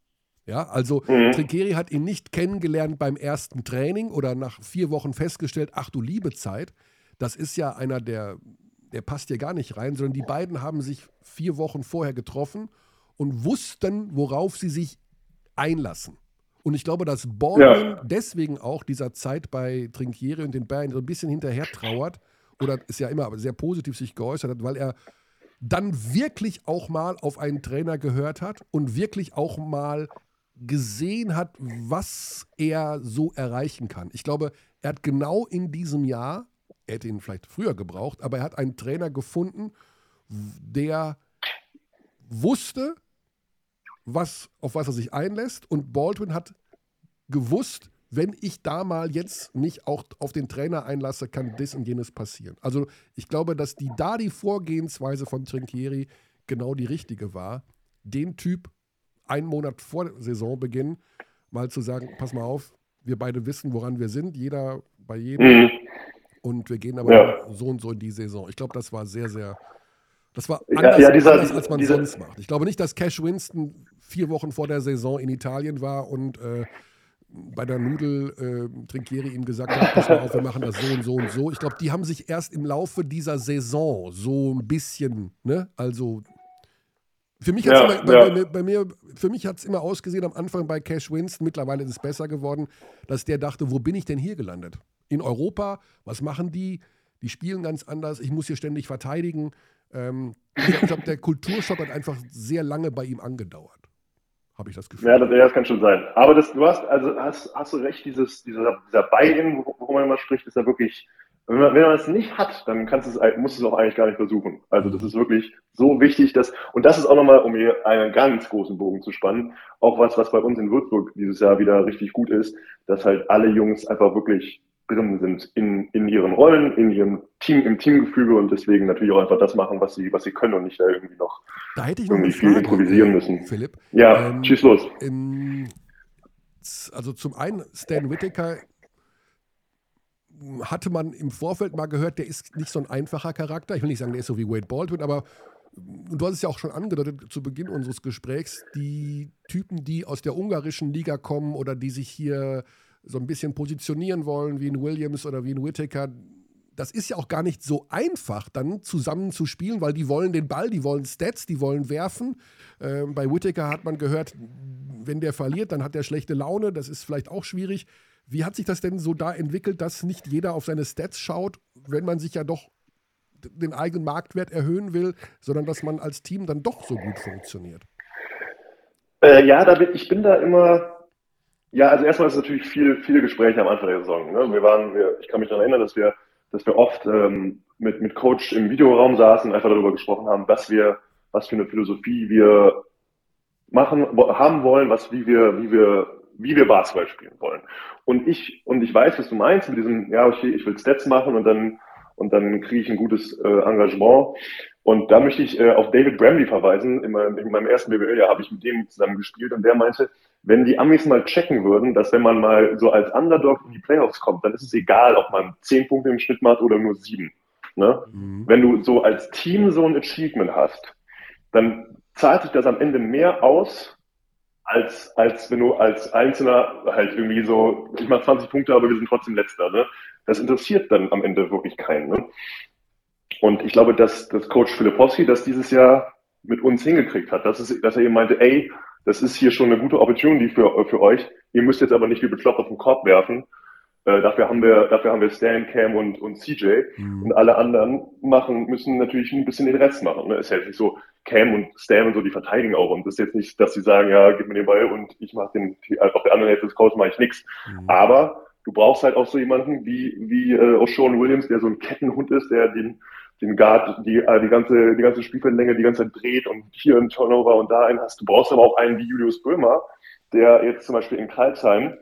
Ja, also mhm. Trinkieri hat ihn nicht kennengelernt beim ersten Training oder nach vier Wochen festgestellt, ach du liebe Zeit. Das ist ja einer der der passt hier gar nicht rein, sondern die beiden haben sich vier Wochen vorher getroffen und wussten, worauf sie sich einlassen. Und ich glaube, dass Baldwin ja. deswegen auch dieser Zeit bei Trinkieri und den Bayern so ein bisschen hinterher trauert oder ist ja immer sehr positiv sich geäußert hat, weil er dann wirklich auch mal auf einen Trainer gehört hat und wirklich auch mal gesehen hat, was er so erreichen kann. Ich glaube, er hat genau in diesem Jahr er hätte ihn vielleicht früher gebraucht, aber er hat einen Trainer gefunden, der wusste, was, auf was er sich einlässt. Und Baldwin hat gewusst, wenn ich da mal jetzt mich auch auf den Trainer einlasse, kann das und jenes passieren. Also ich glaube, dass die da die Vorgehensweise von Trinkieri genau die richtige war, den Typ einen Monat vor Saisonbeginn mal zu sagen, pass mal auf, wir beide wissen, woran wir sind, jeder bei jedem. Mhm. Und wir gehen aber ja. so und so in die Saison. Ich glaube, das war sehr, sehr. Das war anders, ja, ja, dieser, anders als man dieser, sonst macht. Ich glaube nicht, dass Cash Winston vier Wochen vor der Saison in Italien war und äh, bei der Nudel äh, Trinkieri ihm gesagt hat, pass mal auf, wir machen das so und so und so. Ich glaube, die haben sich erst im Laufe dieser Saison so ein bisschen, ne, also für mich hat es ja, immer, ja. bei, mir, für mich hat es immer ausgesehen am Anfang bei Cash Winston, mittlerweile ist es besser geworden, dass der dachte, wo bin ich denn hier gelandet? in Europa. Was machen die? Die spielen ganz anders. Ich muss hier ständig verteidigen. Ähm, ich glaube, der Kulturschock hat einfach sehr lange bei ihm angedauert. Habe ich das Gefühl. Ja das, das, kann schon sein. Aber das, du hast, also hast, hast du recht, dieses, dieser, dieser Buy-in, worüber man immer spricht, ist ja wirklich, wenn man, wenn man es nicht hat, dann kannst es, musst du es auch eigentlich gar nicht versuchen. Also das ist wirklich so wichtig, dass, und das ist auch nochmal, um hier einen ganz großen Bogen zu spannen, auch was, was bei uns in Würzburg dieses Jahr wieder richtig gut ist, dass halt alle Jungs einfach wirklich drin sind in, in ihren Rollen, in ihrem Team, im Teamgefüge und deswegen natürlich auch einfach das machen, was sie, was sie können und nicht da irgendwie noch, da irgendwie viel improvisieren müssen. Philipp. Ja, ähm, schieß los. Im, also zum einen, Stan Whittaker hatte man im Vorfeld mal gehört, der ist nicht so ein einfacher Charakter. Ich will nicht sagen, der ist so wie Wade Baldwin, aber du hast es ja auch schon angedeutet zu Beginn unseres Gesprächs, die Typen, die aus der ungarischen Liga kommen oder die sich hier so ein bisschen positionieren wollen, wie ein Williams oder wie ein Whittaker, das ist ja auch gar nicht so einfach, dann zusammen zu spielen, weil die wollen den Ball, die wollen Stats, die wollen werfen. Ähm, bei Whittaker hat man gehört, wenn der verliert, dann hat er schlechte Laune. Das ist vielleicht auch schwierig. Wie hat sich das denn so da entwickelt, dass nicht jeder auf seine Stats schaut, wenn man sich ja doch den eigenen Marktwert erhöhen will, sondern dass man als Team dann doch so gut funktioniert? Äh, ja, da bin, ich bin da immer ja, also erstmal ist es natürlich viel, viele Gespräche am Anfang der Saison. Ne? Wir waren, wir, ich kann mich daran erinnern, dass wir dass wir oft ähm, mit, mit Coach im Videoraum saßen und einfach darüber gesprochen haben, was wir, was für eine Philosophie wir machen, haben wollen, was, wie wir, wie wir, wie wir Basketball spielen wollen. Und ich, und ich weiß, was du meinst mit diesem, ja, okay, ich will Stats machen und dann, und dann kriege ich ein gutes äh, Engagement. Und da möchte ich äh, auf David Bramley verweisen. In meinem, in meinem ersten BWL-Jahr habe ich mit dem zusammen gespielt und der meinte, wenn die Amis mal checken würden, dass wenn man mal so als Underdog in die Playoffs kommt, dann ist es egal, ob man zehn Punkte im Schnitt macht oder nur sieben. Ne? Mhm. Wenn du so als Team so ein Achievement hast, dann zahlt sich das am Ende mehr aus, als, als wenn du als Einzelner halt irgendwie so, ich mache 20 Punkte, aber wir sind trotzdem letzter. Ne? Das interessiert dann am Ende wirklich keinen. Ne? Und ich glaube, dass, dass Coach Filipowski das dieses Jahr mit uns hingekriegt hat, dass, es, dass er eben meinte, ey, das ist hier schon eine gute Opportunity für, für euch. Ihr müsst jetzt aber nicht wie bekloppt auf den Korb werfen. Äh, dafür haben wir, dafür haben wir Stan, Cam und, und CJ. Mhm. Und alle anderen machen, müssen natürlich ein bisschen den Rest machen. Ne? Ist ja nicht so, Cam und Stan und so, die verteidigen auch. Und das ist jetzt nicht, dass sie sagen, ja, gib mir den Ball und ich mache den, auf der anderen Hälfte des Courts mache ich nichts. Mhm. Aber du brauchst halt auch so jemanden wie, wie äh, auch Sean Williams, der so ein Kettenhund ist, der den, den Guard, die, äh, die ganze, die ganze Spielfeldlänge die ganze Zeit dreht und hier ein Turnover und da einen hast. Du brauchst aber auch einen wie Julius Böhmer, der jetzt zum Beispiel in Karlsheim,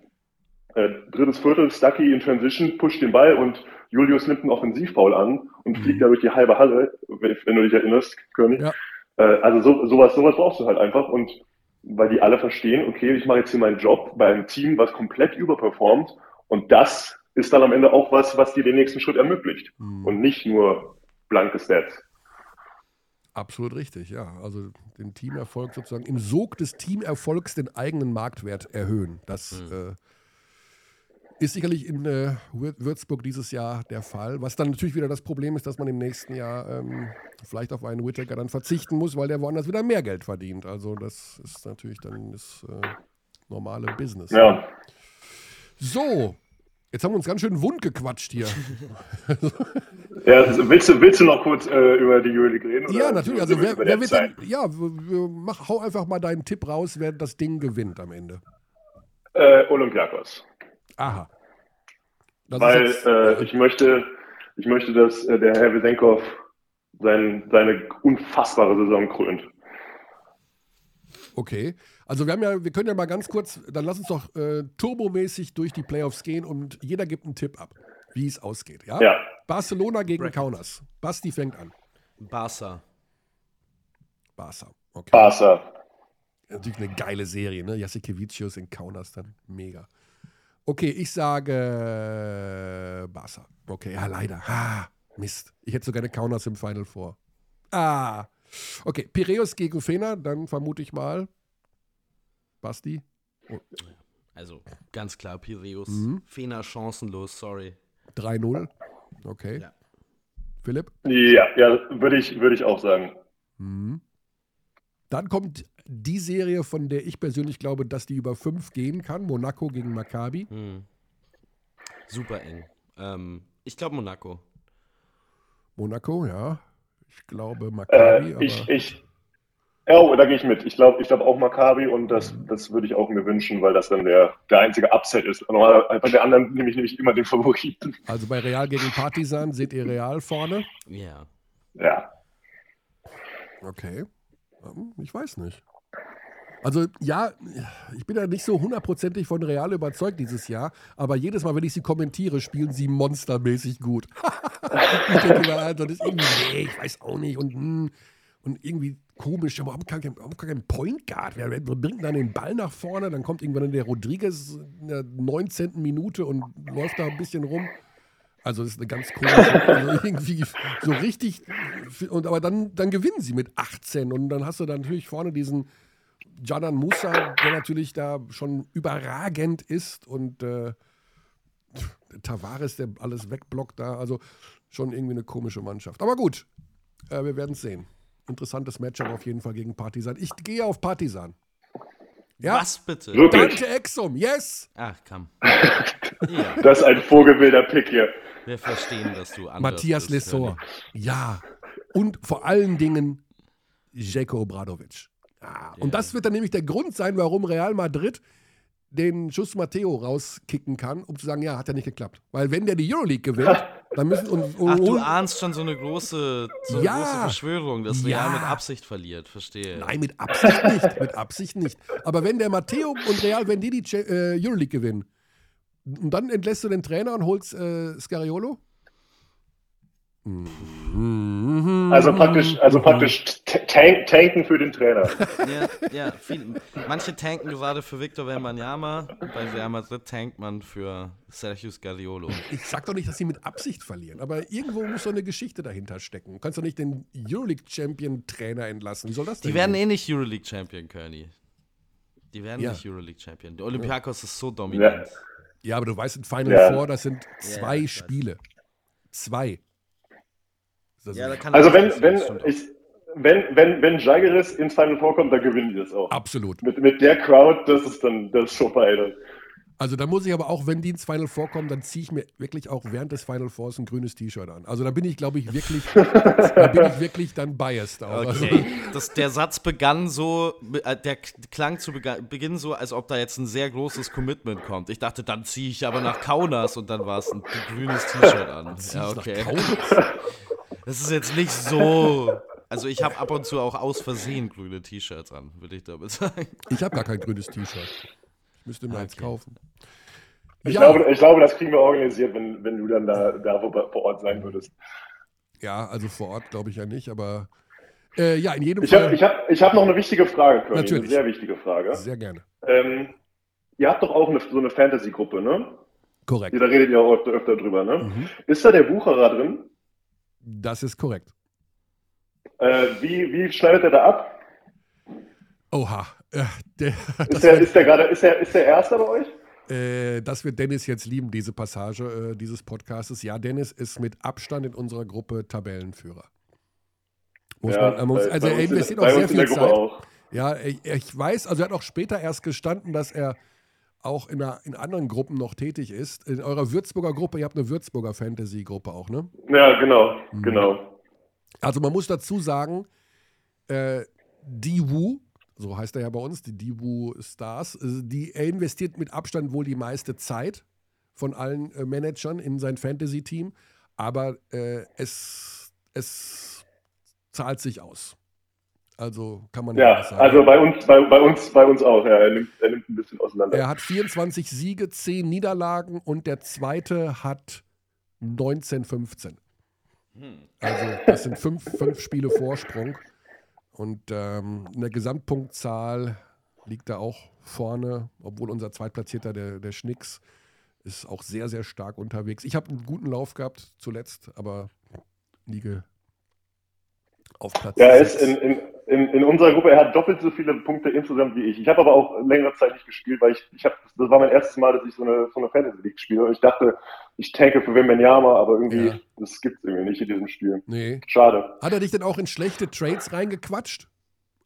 äh, drittes Viertel, Stucky in Transition, pusht den Ball und Julius nimmt einen Offensivfoul an und mhm. fliegt da durch die halbe Halle, wenn du dich erinnerst, König. Ja. Äh, also so, sowas, sowas brauchst du halt einfach und weil die alle verstehen, okay, ich mache jetzt hier meinen Job bei einem Team, was komplett überperformt und das ist dann am Ende auch was, was dir den nächsten Schritt ermöglicht mhm. und nicht nur blanke Stats. Absolut richtig, ja. Also den Teamerfolg sozusagen im Sog des Teamerfolgs den eigenen Marktwert erhöhen. Das mhm. äh, ist sicherlich in äh, Würzburg dieses Jahr der Fall. Was dann natürlich wieder das Problem ist, dass man im nächsten Jahr ähm, vielleicht auf einen Whittaker dann verzichten muss, weil der woanders wieder mehr Geld verdient. Also das ist natürlich dann das äh, normale Business. Ja. So, Jetzt haben wir uns ganz schön wund gequatscht hier. ja, willst, du, willst du noch kurz äh, über die Euroleague reden? ja, natürlich. Also wer, wer wird denn, ja, mach, hau einfach mal deinen Tipp raus, wer das Ding gewinnt am Ende. Äh, Olympiakos. Aha. Das Weil jetzt, äh, ich möchte, ich möchte, dass äh, der Herr Wesenkov sein, seine unfassbare Saison krönt. Okay. Also wir haben ja, wir können ja mal ganz kurz, dann lass uns doch äh, turbomäßig durch die Playoffs gehen und jeder gibt einen Tipp ab, wie es ausgeht. Ja. ja. Barcelona gegen Brackets. Kaunas. Basti fängt an. Barca. Barca. Okay. Barca. Natürlich eine geile Serie, ne? Jasikevicius in Kaunas dann mega. Okay, ich sage äh, Barca. Okay, ja, leider. Ah, Mist. Ich hätte sogar eine Kaunas im Final vor. Ah. Okay, Piräus gegen Fener, dann vermute ich mal Basti? Oh. Also ganz klar Piräus. Mhm. Fener chancenlos, sorry. 3-0. Okay. Ja. Philipp? Ja, ja würde ich, würd ich auch sagen. Mhm. Dann kommt die Serie, von der ich persönlich glaube, dass die über 5 gehen kann. Monaco gegen Maccabi. Mhm. Super eng. Ähm, ich glaube Monaco. Monaco, ja. Ich glaube Maccabi. Äh, ich, ich, ja, oh, da gehe ich mit. Ich glaube ich glaub auch Maccabi und das, das würde ich auch mir wünschen, weil das dann der, der einzige Upset ist. Bei der anderen nehme ich nämlich immer den Favoriten. Also bei Real gegen Partisan seht ihr Real vorne? Ja. Ja. Okay. Ähm, ich weiß nicht. Also ja, ich bin ja nicht so hundertprozentig von Real überzeugt dieses Jahr, aber jedes Mal, wenn ich sie kommentiere, spielen sie monstermäßig gut. ich denke immer, das ist irgendwie, nee, ich weiß auch nicht und, hm, und irgendwie komisch, warum kann kein, warum kein Point Guard? Wer bringt dann den Ball nach vorne? Dann kommt irgendwann der Rodriguez in der 19. Minute und läuft da ein bisschen rum. Also das ist eine ganz komische, also irgendwie so richtig. Und aber dann, dann gewinnen sie mit 18 und dann hast du dann natürlich vorne diesen Janan Musa, der natürlich da schon überragend ist und äh, Tavares, der alles wegblockt da. Also schon irgendwie eine komische Mannschaft. Aber gut, äh, wir werden es sehen interessantes Matchup auf jeden Fall gegen Partisan. Ich gehe auf Partisan. Ja? Was bitte? Wirklich? Dante Exum, yes! Ach, komm. ja. Das ist ein vogelwilder Pick hier. Wir verstehen, dass du anders Matthias Lessor. Ja. Und vor allen Dingen Jeko Obradovic. Ja. Und das wird dann nämlich der Grund sein, warum Real Madrid den Schuss Matteo rauskicken kann, um zu sagen, ja, hat ja nicht geklappt. Weil wenn der die Euroleague gewinnt, Dann müssen und, Ach, du ahnst schon so eine große, so eine Ja. große Verschwörung, dass Real Ja. mit Absicht verliert. Verstehe. Nein, mit Absicht nicht. Mit Absicht nicht. Aber wenn der Matteo und Real, wenn die die äh, Euroleague gewinnen, und dann entlässt du den Trainer und holst äh, Scariolo? Also praktisch, also praktisch t- tank, tanken für den Trainer. Ja, ja viel, manche tanken gerade für Victor Wembanyama, bei Real Madrid tankt man für Sergio Scariolo. Ich sag doch nicht, dass sie mit Absicht verlieren, aber irgendwo muss so eine Geschichte dahinter stecken. Du kannst doch nicht den Euroleague-Champion-Trainer entlassen. Wie soll das denn Die werden gehen? eh nicht Euroleague Champion, Kearney. Die werden Ja. nicht Euroleague Champion. Der Olympiakos ist so dominant. Ja, aber du weißt, in Final Ja. Four, das sind zwei ja. Spiele. Zwei. Das Ja, da ist kann Also wenn, wenn, ich, wenn, wenn, wenn Jagiris ins Final vorkommt, dann gewinnen die das auch. absolut. Mit, mit der Crowd, das ist dann, das ist vorbei. Dann. Also da muss ich aber auch, wenn die ins Final Four kommen, dann ziehe ich mir wirklich auch während des Final Fours ein grünes T-Shirt an. Also da bin ich, glaube ich, wirklich, da bin ich wirklich dann biased auch. Also, Okay. Das, der Satz begann so, äh, der klang zu Beginn so, als ob da jetzt ein sehr großes Commitment kommt. Ich dachte, dann ziehe ich aber nach Kaunas und dann war es ein grünes T-Shirt an. zieh Ja, ich nach okay. Kaunas. Das ist jetzt nicht so. Also ich habe ab und zu auch aus Versehen grüne T-Shirts an, würde ich damit sagen. Ich habe gar kein grünes T-Shirt. Ich müsste mir eins Okay. kaufen. Ich, Ja. glaube, ich glaube, das kriegen wir organisiert, wenn, wenn du dann da, da vor Ort sein würdest. Ja, also vor Ort glaube ich ja nicht, aber äh, ja, in jedem Ich Fall habe ich hab, ich hab noch eine wichtige Frage, Curly, Natürlich. eine sehr wichtige Frage. sehr gerne. Ähm, ihr habt doch auch eine, so eine Fantasy-Gruppe, ne? Korrekt. Da redet ihr auch öfter, öfter drüber, ne? Mhm. Ist da der Wucherer drin? Das ist korrekt. Äh, wie, wie schneidet er da ab? Oha. Äh, der, Ist der, wird, ist der gerade, ist der, ist der Erster bei euch? äh, das wird Dennis jetzt lieben, diese Passage äh, dieses Podcastes. Ja, Dennis ist mit Abstand in unserer Gruppe Tabellenführer. Muss man, man muss, bei- also er investiert auch sehr viel Zeit. Auch. Ja, ich, ich weiß, also er hat auch später erst gestanden, dass er auch in, einer, in anderen Gruppen noch tätig ist. In eurer Würzburger Gruppe, ihr habt eine Würzburger Fantasy-Gruppe auch, ne? Ja, genau, Mhm. genau. Also man muss dazu sagen, äh, die Wu, so heißt er ja bei uns, die Diwu Stars, äh, die, er investiert mit Abstand wohl die meiste Zeit von allen äh, Managern in sein Fantasy-Team, aber äh, es, es zahlt sich aus. Also kann man Ja, nicht sagen. also bei uns, bei, bei uns, bei uns auch. Ja, er nimmt, er nimmt ein bisschen auseinander. Er hat 24 Siege, 10 Niederlagen und der zweite hat 19, 15. Also das sind fünf, fünf Spiele Vorsprung. Und ähm, in der Gesamtpunktzahl liegt er auch vorne, obwohl unser Zweitplatzierter, der, der Schnicks, ist auch sehr, sehr stark unterwegs. Ich habe einen guten Lauf gehabt zuletzt, aber liege auf Platz Ja, er ist in, in, in, in unserer Gruppe, er hat doppelt so viele Punkte insgesamt wie ich. Ich habe aber auch längere Zeit nicht gespielt, weil ich, ich habe, das war mein erstes Mal, dass ich so eine, so eine Fantasy League spiele. Und ich dachte, ich tanke für Wembenyama, aber irgendwie, Ja. das gibt's irgendwie nicht in diesem Spiel. Nee. Schade. Hat er dich denn auch in schlechte Trades reingequatscht?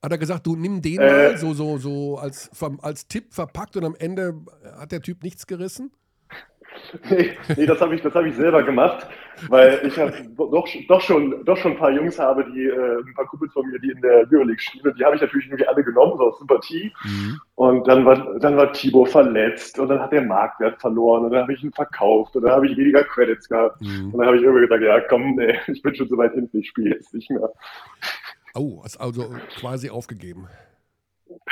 Hat er gesagt, du nimm den Äh. mal so, so, so als, als Tipp verpackt und am Ende hat der Typ nichts gerissen? Nee, nee das habe ich, das hab ich selber gemacht, weil ich hab doch, doch, schon, doch schon ein paar Jungs habe, die, äh, ein paar Kumpels von mir, die in der Euroleague spielen. Und die habe ich natürlich irgendwie alle genommen, so aus Sympathie. Und dann war, dann war Thibaut verletzt und dann hat der Marktwert verloren und dann habe ich ihn verkauft und dann habe ich weniger Credits gehabt. Mhm. Und dann habe ich irgendwie gesagt, ja komm, nee, ich bin schon so weit hinten, ich spiele jetzt nicht mehr. Oh, also quasi aufgegeben.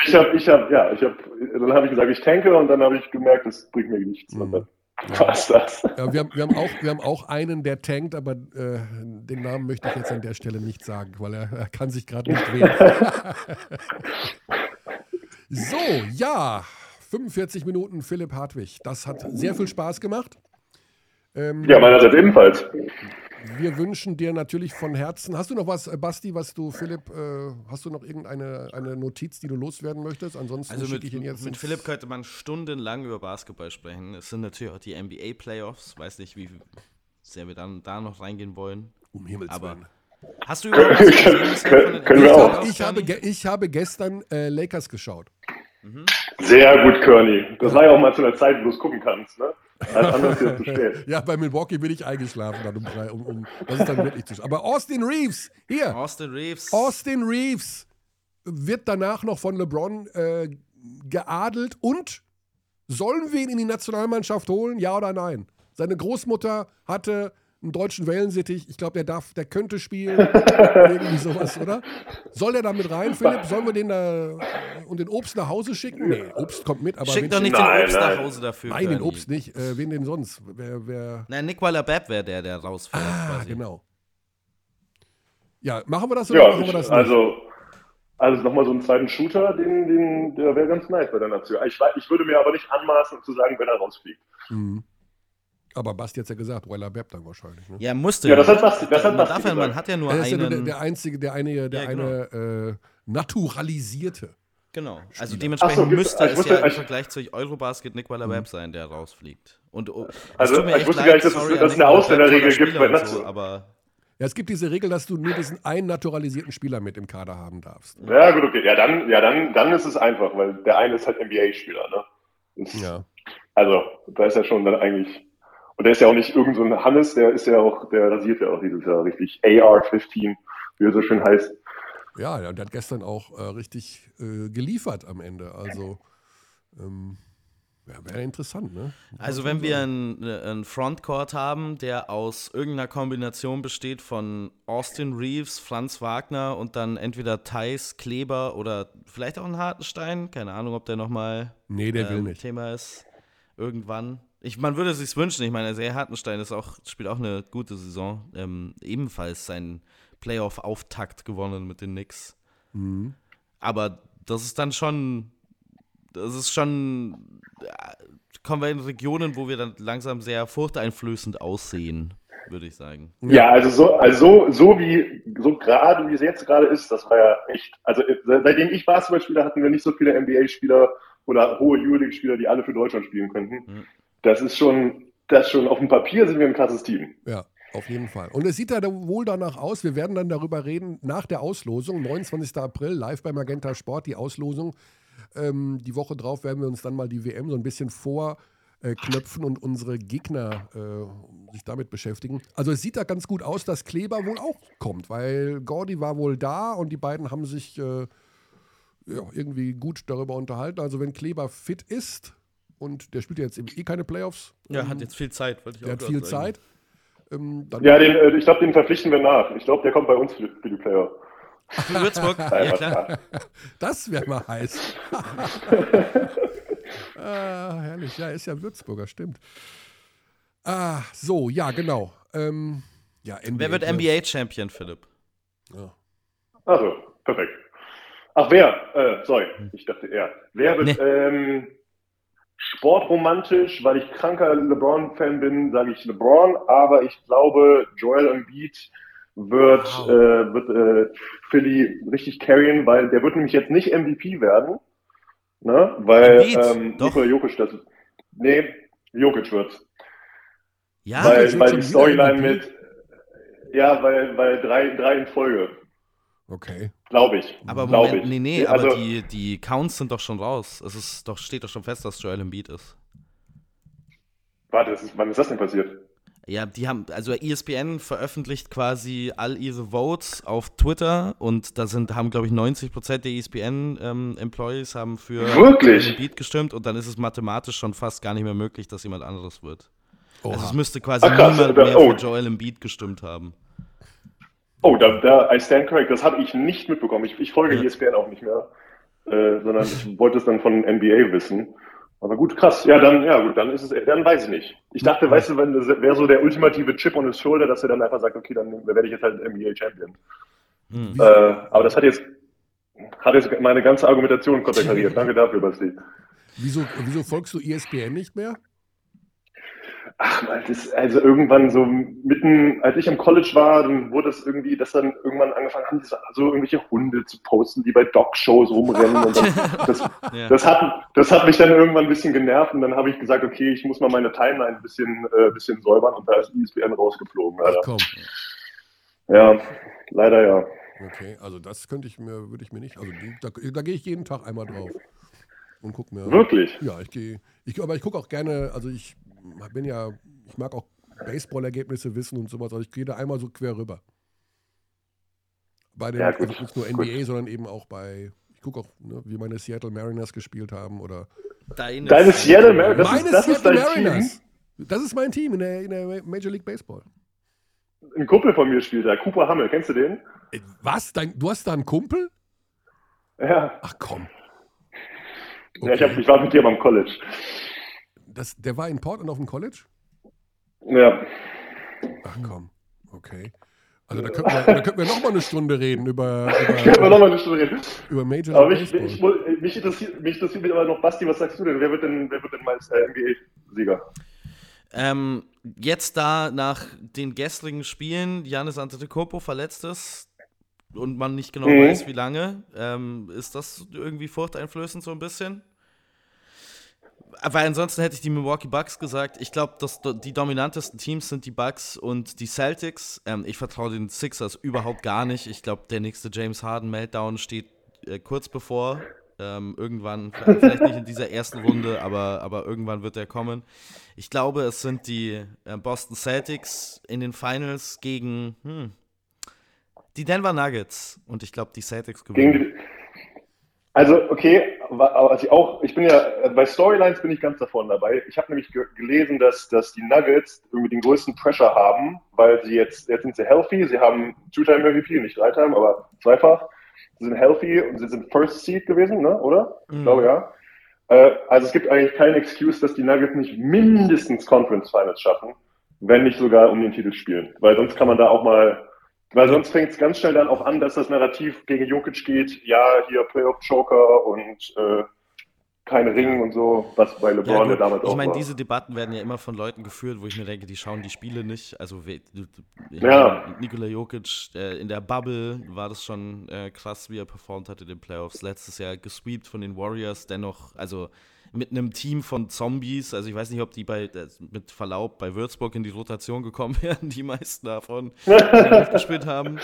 Ich habe, ich habe, ja, ich habe, dann habe ich gesagt, ich tanke und dann habe ich gemerkt, das bringt mir nichts. Dann war's das. Ja, wir, haben, wir, haben auch, wir haben auch einen, der tankt, aber äh, den Namen möchte ich jetzt an der Stelle nicht sagen, weil er, er kann sich gerade nicht wehren. so, ja, 45 Minuten Philipp Hartwig. Das hat sehr viel Spaß gemacht. Ähm, Ja, meinerseits ebenfalls. Wir wünschen dir natürlich von Herzen. Hast du noch was, äh, Basti, was du, Philipp, äh, hast du noch irgendeine eine Notiz, die du loswerden möchtest? Ansonsten Also mit, schicke ich ihn jetzt. mit Philipp könnte man stundenlang über Basketball sprechen. Es sind natürlich auch die NBA-Playoffs. Weiß nicht, wie sehr wir dann da noch reingehen wollen. Um Himmels Aber Willen. hast du überhaupt was gesehen Können wir Ich, auch. ich, habe, ich habe gestern äh, Lakers geschaut. Sehr gut, Kearney. Das war ja auch mal zu einer Zeit, wo du es gucken kannst, ne? Als anderes jetzt zu spät. Ja, bei Milwaukee bin ich eingeschlafen dann um drei. Um, um, das ist dann wirklich zu Aber Austin Reeves, hier, Austin Reeves. Austin Reeves wird danach noch von LeBron äh, geadelt und sollen wir ihn in die Nationalmannschaft holen, ja oder nein? Seine Großmutter hatte einen deutschen Wellensittich. Ich glaube, der darf, der könnte spielen. Irgendwie sowas, oder? Soll der da mit rein, Philipp? Sollen wir den da und den Obst nach Hause schicken? Nee, Obst kommt mit, aber Schick doch nicht Nein, den Obst nein. nach Hause dafür. Nein, den. Obst nicht. Äh, wen denn sonst? Wer, wer. Nein, Nick Weiler-Bepp wäre der, der rausfährt. Ah, quasi. genau. Ja, machen wir das oder Ja, machen wir das nicht? also, also nochmal so einen zweiten Shooter, den, den, der wäre ganz nice bei der Nation. Ich, ich würde mir aber nicht anmaßen zu sagen, wenn er rausfliegt. Mhm. Aber Basti hat ja gesagt, Weiler Bepp dann wahrscheinlich. Ne? Ja, musste. Ja, das hat Basti- das hat Basti man hat ja nur Er ist ja nur einen. der, der einzige, der eine, der Ja, genau. eine äh, naturalisierte. genau. Also Spieler. dementsprechend Ach so, müsste es wusste- ja im ich- Vergleich zu Eurobasket Nick Weiler-Bepp sein, der rausfliegt. Und oh, Also, ich wusste leid, gar nicht, dass es- sorry dass es eine Ausländerregel gibt bei und so. Aber Ja, es gibt diese Regel, dass du nur diesen einen naturalisierten Spieler mit im Kader haben darfst. Ja, gut, okay. Ja, dann, ja, dann, dann ist es einfach, weil der eine ist halt NBA-Spieler, ne? Ja. Also, da ist ja schon dann eigentlich. Und der ist ja auch nicht irgend so ein Hannes, der ist ja auch, der rasiert ja auch dieses Jahr richtig. AR-15, wie er so schön heißt. Ja, der, der hat gestern auch äh, richtig äh, geliefert am Ende. Also, ähm, ja, wäre interessant, ne? Also wenn wir einen, einen Frontcourt haben, der aus irgendeiner Kombination besteht von Austin Reeves, Franz Wagner und dann entweder Thais, Kleber oder vielleicht auch einen Hartenstein, keine Ahnung, ob der nochmal Nee, der will nicht. Thema ist, irgendwann. Ich, man würde es sich wünschen, ich meine, sehr Hartenstein ist auch, spielt auch eine gute Saison, ähm, ebenfalls seinen Playoff-Auftakt gewonnen mit den Knicks. Mhm. Aber das ist dann schon, das ist schon, ja, kommen wir in Regionen, wo wir dann langsam sehr furchteinflößend aussehen, würde ich sagen. Ja, also so, also so, so wie, so gerade wie es jetzt gerade ist, das war ja echt, also äh, seitdem ich Basketballspieler hatten wir nicht so viele NBA-Spieler oder hohe Euroleague-Spieler, die alle für Deutschland spielen könnten. Mhm. Das ist schon, das schon auf dem Papier sind wir ein krasses Team. Ja, auf jeden Fall. Und es sieht da wohl danach aus, wir werden dann darüber reden, nach der Auslosung, 29. April, live bei Magenta Sport, die Auslosung. Ähm, die Woche drauf werden wir uns dann mal die WM so ein bisschen vorknöpfen und unsere Gegner äh, sich damit beschäftigen. Also es sieht da ganz gut aus, dass Kleber wohl auch kommt, weil Gordy war wohl da und die beiden haben sich äh, ja, irgendwie gut darüber unterhalten. Also wenn Kleber fit ist und der spielt ja jetzt eben eh keine Playoffs, Ja, ähm, hat jetzt viel Zeit, wollte ich der hat viel Zeit. Ähm, dann Ja, den, äh, ich glaube, den verpflichten wir nach. Ich glaube, der kommt bei uns für, für die Player. Für Würzburg, ja klar. Das wäre mal heiß. ah, herrlich. Ja, ist ja Würzburger, stimmt. Ah, so, ja, genau. Ähm, ja, NBA Wer wird Playoffs. NBA-Champion, Philipp? Ja. Also, perfekt. Ach, wer? Äh, sorry, ich dachte er. Wer wird Nee. ähm, sportromantisch, weil ich kranker LeBron-Fan bin, sage ich LeBron, aber ich glaube, Joel Embiid wird, Wow. äh, wird äh, Philly richtig carryen, weil der wird nämlich jetzt nicht MVP werden, ne? weil Embiid? ähm, Doch. Nikola Jokic das. Nee, Jokic wird. Ja, weil weil die Storyline mit. Ja, weil, weil drei, drei in Folge, Okay. Glaube ich. aber glaub Moment, ich. nee, nee, Also- aber die, die Counts sind doch schon raus. Es ist doch, steht doch schon fest, dass Joel Embiid ist. Warte, ist, wann ist das denn passiert? Ja, die haben, also ESPN veröffentlicht quasi all ihre Votes auf Twitter und da sind, haben, glaube ich, 90% der ESPN-Employees haben für Wirklich? Joel Embiid gestimmt und dann ist es mathematisch schon fast gar nicht mehr möglich, dass jemand anderes wird. Also es Oha. müsste quasi Ach, krass, niemand mehr oh. für Joel Embiid gestimmt haben. Oh, da, da, I stand correct. Das habe ich nicht mitbekommen. Ich, ich folge Ja. ESPN auch nicht mehr, äh, sondern ich wollte es dann von NBA wissen. Aber gut, krass. Ja, dann, ja, gut, dann ist es, dann weiß ich nicht. Ich dachte, weißt du, wenn das wäre so der ultimative Chip on his shoulder, dass er dann einfach sagt, okay, dann werde ich jetzt halt NBA Champion. Hm. Äh, aber das hat jetzt, hat jetzt meine ganze Argumentation konterkariert. Danke dafür, Basti. Wieso, wieso folgst du ESPN nicht mehr? Ach, man, das, also irgendwann so mitten, als ich am College war, dann wurde es irgendwie, dass dann irgendwann angefangen haben, diese, so irgendwelche Hunde zu posten, die bei Dog-Shows rumrennen. Und dann, das, Ja. das, hat, das hat mich dann irgendwann ein bisschen genervt und dann habe ich gesagt, okay, ich muss mal meine Timeline ein bisschen, äh, bisschen säubern und da ist E ESPN rausgeflogen, Ach leider. komm. Ja, leider ja. Okay, also das könnte ich mir, würde ich mir nicht. Also da, da gehe ich jeden Tag einmal drauf. Und guck mir. Wirklich? Ja, ich gehe. Ich, aber ich gucke auch gerne, also ich bin ja, ich mag auch Baseball-Ergebnisse wissen und sowas, also ich gehe da einmal so quer rüber. Bei den, Ja, gut. also nicht nur NBA, sondern eben auch bei, ich gucke auch, ne, wie meine Seattle Mariners gespielt haben oder Deine, Deine Seattle Mariners, das meine ist, das ist Seattle Team? Mariners. Das ist mein Team in der, in der Major League Baseball. Ein Kumpel von mir spielt da, Cooper Hammel, kennst du den? Äh, Was? Dein, du hast da einen Kumpel? Ja. Ach komm. ja ich, hab, ich war mit dir beim College. Das, der war in Portland auf dem College? Ja. Ach komm. Okay. Also da könnten wir, da könnten wir noch mal eine Stunde reden über, Können wir über, nochmal eine Stunde reden. über Major Aber mich, ich, muss- mich, interessiert, mich interessiert mich aber noch, Basti, was sagst du denn? Wer wird denn, wer wird denn mal äh, NBA-Sieger? Ähm, jetzt da nach den gestrigen Spielen, Janis Antetokounmpo verletzt ist und man nicht genau Mhm. weiß, wie lange, ähm, ist das irgendwie furchteinflößend so ein bisschen? Weil ansonsten hätte ich die Milwaukee Bucks gesagt. Ich glaube, dass die dominantesten Teams sind die Bucks und die Celtics. Ähm, ich vertraue den Sixers überhaupt gar nicht. Ich glaube, der nächste James Harden Meltdown steht äh, kurz bevor. Ähm, irgendwann, vielleicht nicht in dieser ersten Runde, aber, aber irgendwann wird er kommen. Ich glaube, es sind die äh, Boston Celtics in den Finals gegen hm, die Denver Nuggets. Und ich glaube, die Celtics gewinnen. Also, okay, aber ich auch, ich bin ja, bei Storylines bin ich ganz davon dabei. Ich habe nämlich ge gelesen, dass, dass die Nuggets irgendwie den größten Pressure haben, weil sie jetzt, jetzt sind sie healthy, sie haben Two-Time-MVP, nicht Drei-Time, aber zweifach. Sie sind healthy und sie sind First Seed gewesen, ne, oder? Ich Mhm. glaube, ja. Äh, also es gibt eigentlich keine Excuse, dass die Nuggets nicht mindestens Conference Finals schaffen, wenn nicht sogar um den Titel spielen. Weil sonst kann man da auch mal, weil sonst fängt es ganz schnell dann auch an, dass das Narrativ gegen Jokic geht, ja, hier Playoff-Joker und äh, kein Ring und so, was bei LeBron ja, damals ich auch meine, war. diese Debatten werden ja immer von Leuten geführt, wo ich mir denke, die schauen die Spiele nicht. Also ich Ja. meine, Nikola Jokic äh, in der Bubble war das schon äh, krass, wie er performt hat in den Playoffs. Letztes Jahr gesweept von den Warriors, dennoch, also mit einem Team von Zombies. Also ich weiß nicht, ob die bei äh, mit Verlaub bei Würzburg in die Rotation gekommen wären, die meisten davon die gespielt haben.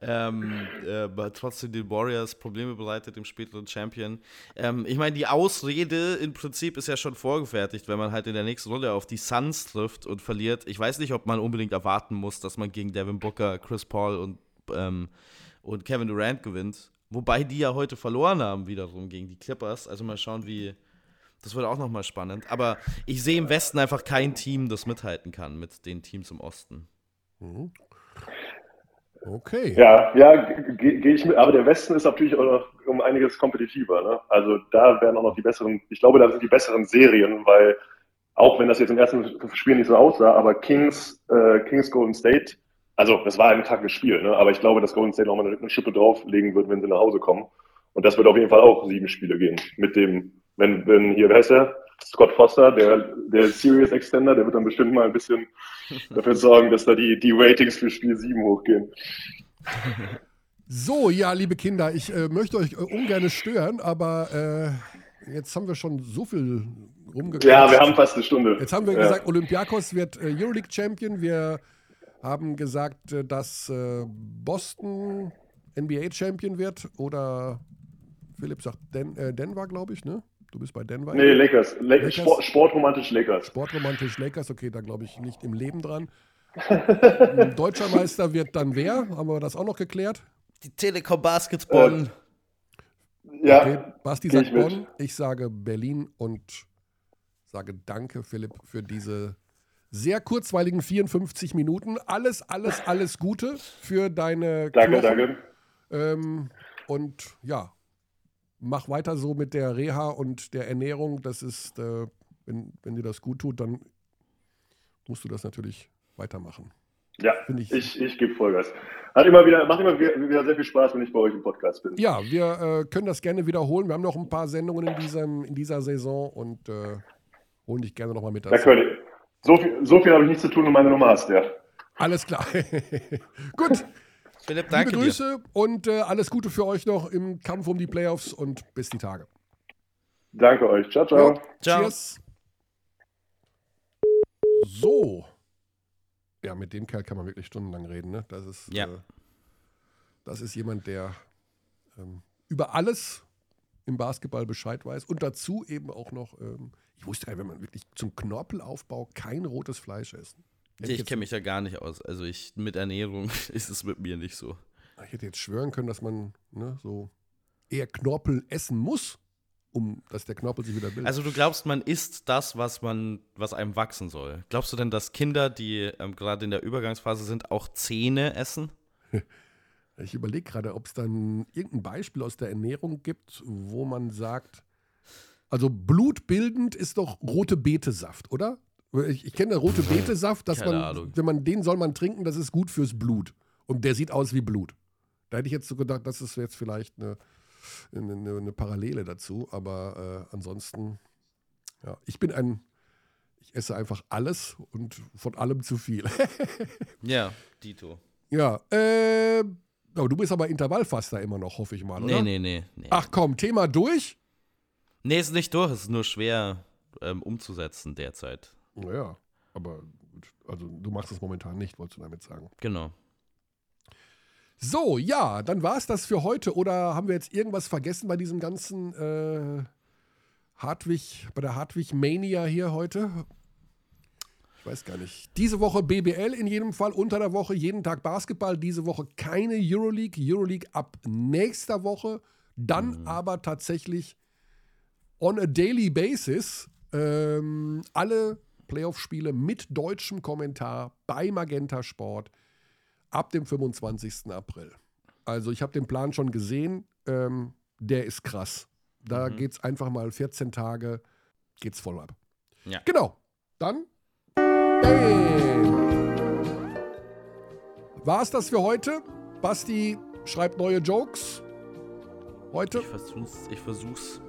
Ähm, äh, aber trotzdem den Warriors Probleme bereitet, dem späteren Champion. Ähm, ich meine, die Ausrede im Prinzip ist ja schon vorgefertigt, wenn man halt in der nächsten Runde auf die Suns trifft und verliert. Ich weiß nicht, ob man unbedingt erwarten muss, dass man gegen Devin Booker, Chris Paul und, ähm, und Kevin Durant gewinnt. Wobei die ja heute verloren haben, wiederum gegen die Clippers. Also mal schauen, wie. Das wird auch nochmal spannend. Aber ich sehe im Westen einfach kein Team, das mithalten kann mit den Teams im Osten. Mhm. Okay. Ja, ja, gehe geh ich mit. Aber der Westen ist natürlich auch noch um einiges kompetitiver. Ne? Also da werden auch noch die besseren, ich glaube, da sind die besseren Serien, weil auch wenn das jetzt im ersten Spiel nicht so aussah, aber Kings, äh, Kings Golden State, also das war ein taktisches Spiel, ne? aber ich glaube, dass Golden State nochmal eine, eine Schippe drauflegen wird, wenn sie nach Hause kommen. Und das wird auf jeden Fall auch sieben Spiele gehen. Mit dem, wenn, wenn hier, wer heißt der? Scott Foster, der, der Serious Extender, der wird dann bestimmt mal ein bisschen dafür sorgen, dass da die, die Ratings für Spiel 7 hochgehen. So, ja, liebe Kinder, ich äh, möchte euch äh, ungern stören, aber äh, jetzt haben wir schon so viel rumgequatscht. Ja, wir haben fast eine Stunde. Jetzt haben wir ja. gesagt, Olympiakos wird äh, Euroleague Champion. Wir haben gesagt, äh, dass äh, Boston NBA Champion wird. Oder Philipp sagt Den äh, Denver, glaube ich, ne? Du bist bei Denver. Nee, Lakers. La Lakers? Sport, sportromantisch Lakers. Sportromantisch Lakers, okay, da glaube ich nicht im Leben dran. Deutscher Meister wird dann wer? Haben wir das auch noch geklärt? Die Telekom Basketball. Ja, Okay, Basti sagt ich. Bonn, ich sage Berlin und sage danke, Philipp, für diese sehr kurzweiligen 54 Minuten. Alles, alles, alles Gute für deine danke, Knochen. danke. Ähm, und ja, mach weiter so mit der Reha und der Ernährung. Das ist, äh, wenn, wenn dir das gut tut, dann musst du das natürlich weitermachen. Ja, Finde ich- ich, ich gebe Vollgas. Hat immer wieder, macht immer wieder, sehr viel Spaß, wenn ich bei euch im Podcast bin. Ja, wir äh, können das gerne wiederholen. Wir haben noch ein paar Sendungen in, diesem, in dieser Saison und äh, holen dich gerne nochmal mit Da dazu. ihr. So viel, so viel habe ich nichts zu tun und meine Nummer hast ja. Alles klar. Gut, Philipp, danke liebe dir. Grüße und äh, alles Gute für euch noch im Kampf um die Playoffs und bis die Tage. Danke euch. Ciao, ciao. Jo, Ciao. Cheers. So. Ja, mit dem Kerl kann man wirklich stundenlang reden. Ne? Das, ist, Ja. äh, das ist jemand, der ähm, über alles im Basketball Bescheid weiß und dazu eben auch noch, ähm, ich wusste gar nicht, wenn man wirklich zum Knorpelaufbau kein rotes Fleisch essen. Ich kenne mich da gar nicht aus. Also ich mit Ernährung ist es mit mir nicht so. Ich hätte jetzt schwören können, dass man ne, so eher Knorpel essen muss. um dass der Knorpel sich wieder bildet. Also du glaubst, man isst das, was man, was einem wachsen soll. Glaubst du denn, dass Kinder, die ähm, gerade in der Übergangsphase sind, auch Zähne essen? Ich überlege gerade, ob es dann irgendein Beispiel aus der Ernährung gibt, wo man sagt, also blutbildend ist doch rote Betesaft, oder? Ich, ich kenne rote Betesaft, dass Keine man, Ahnung. wenn man den soll man trinken, das ist gut fürs Blut. Und der sieht aus wie Blut. Da hätte ich jetzt so gedacht, das ist jetzt vielleicht eine, eine, eine- Parallele dazu, aber äh, ansonsten, ja, ich bin ein, ich esse einfach alles und von allem zu viel. Ja, Dito. ja, äh, aber du bist aber Intervallfaster immer noch, hoffe ich mal, oder? Nee, nee, nee. Nee. Ach komm, Thema durch? nee, ist nicht durch, es ist nur schwer ähm, umzusetzen derzeit. Naja, aber also du machst es momentan nicht, wolltest du damit sagen. Genau. So, ja, dann war es das für heute. Oder haben wir jetzt irgendwas vergessen bei diesem ganzen äh, Hartwig, bei der Hartwig Mania hier heute? Ich weiß gar nicht. Diese Woche BBL in jedem Fall, unter der Woche jeden Tag Basketball. Diese Woche keine Euroleague. Euroleague ab nächster Woche. Dann aber tatsächlich on a daily basis ähm, alle Playoff-Spiele mit deutschem Kommentar bei Magenta Sport ab dem 25. April. Also ich habe den Plan schon gesehen, ähm, der ist krass. Da geht's einfach mal 14 Tage, geht's voll ab. Ja. Genau. Dann bam. War's das für heute? Basti schreibt neue Jokes heute. Ich versuch's. Ich versuch's.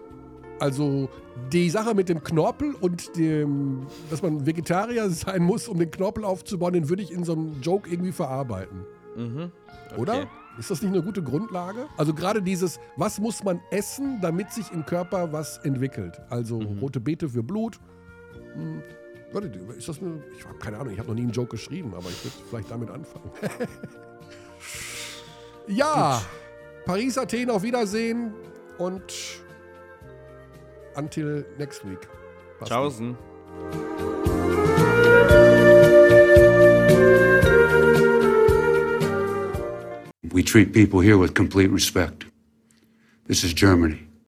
Also die Sache mit dem Knorpel und dem, dass man Vegetarier sein muss, um den Knorpel aufzubauen, den würde ich in so einem Joke irgendwie verarbeiten. Mhm. Oder? Okay. Ist das nicht eine gute Grundlage? Also gerade dieses, was muss man essen, damit sich im Körper was entwickelt? Also Mhm. rote Beete für Blut. Hm, warte, ist das eine, ich habe keine Ahnung, ich habe noch nie einen Joke geschrieben, aber ich würde vielleicht damit anfangen. ja, Paris, Athen, auf Wiedersehen und until next week. Tschaußen. We treat people here with complete respect. This is Germany.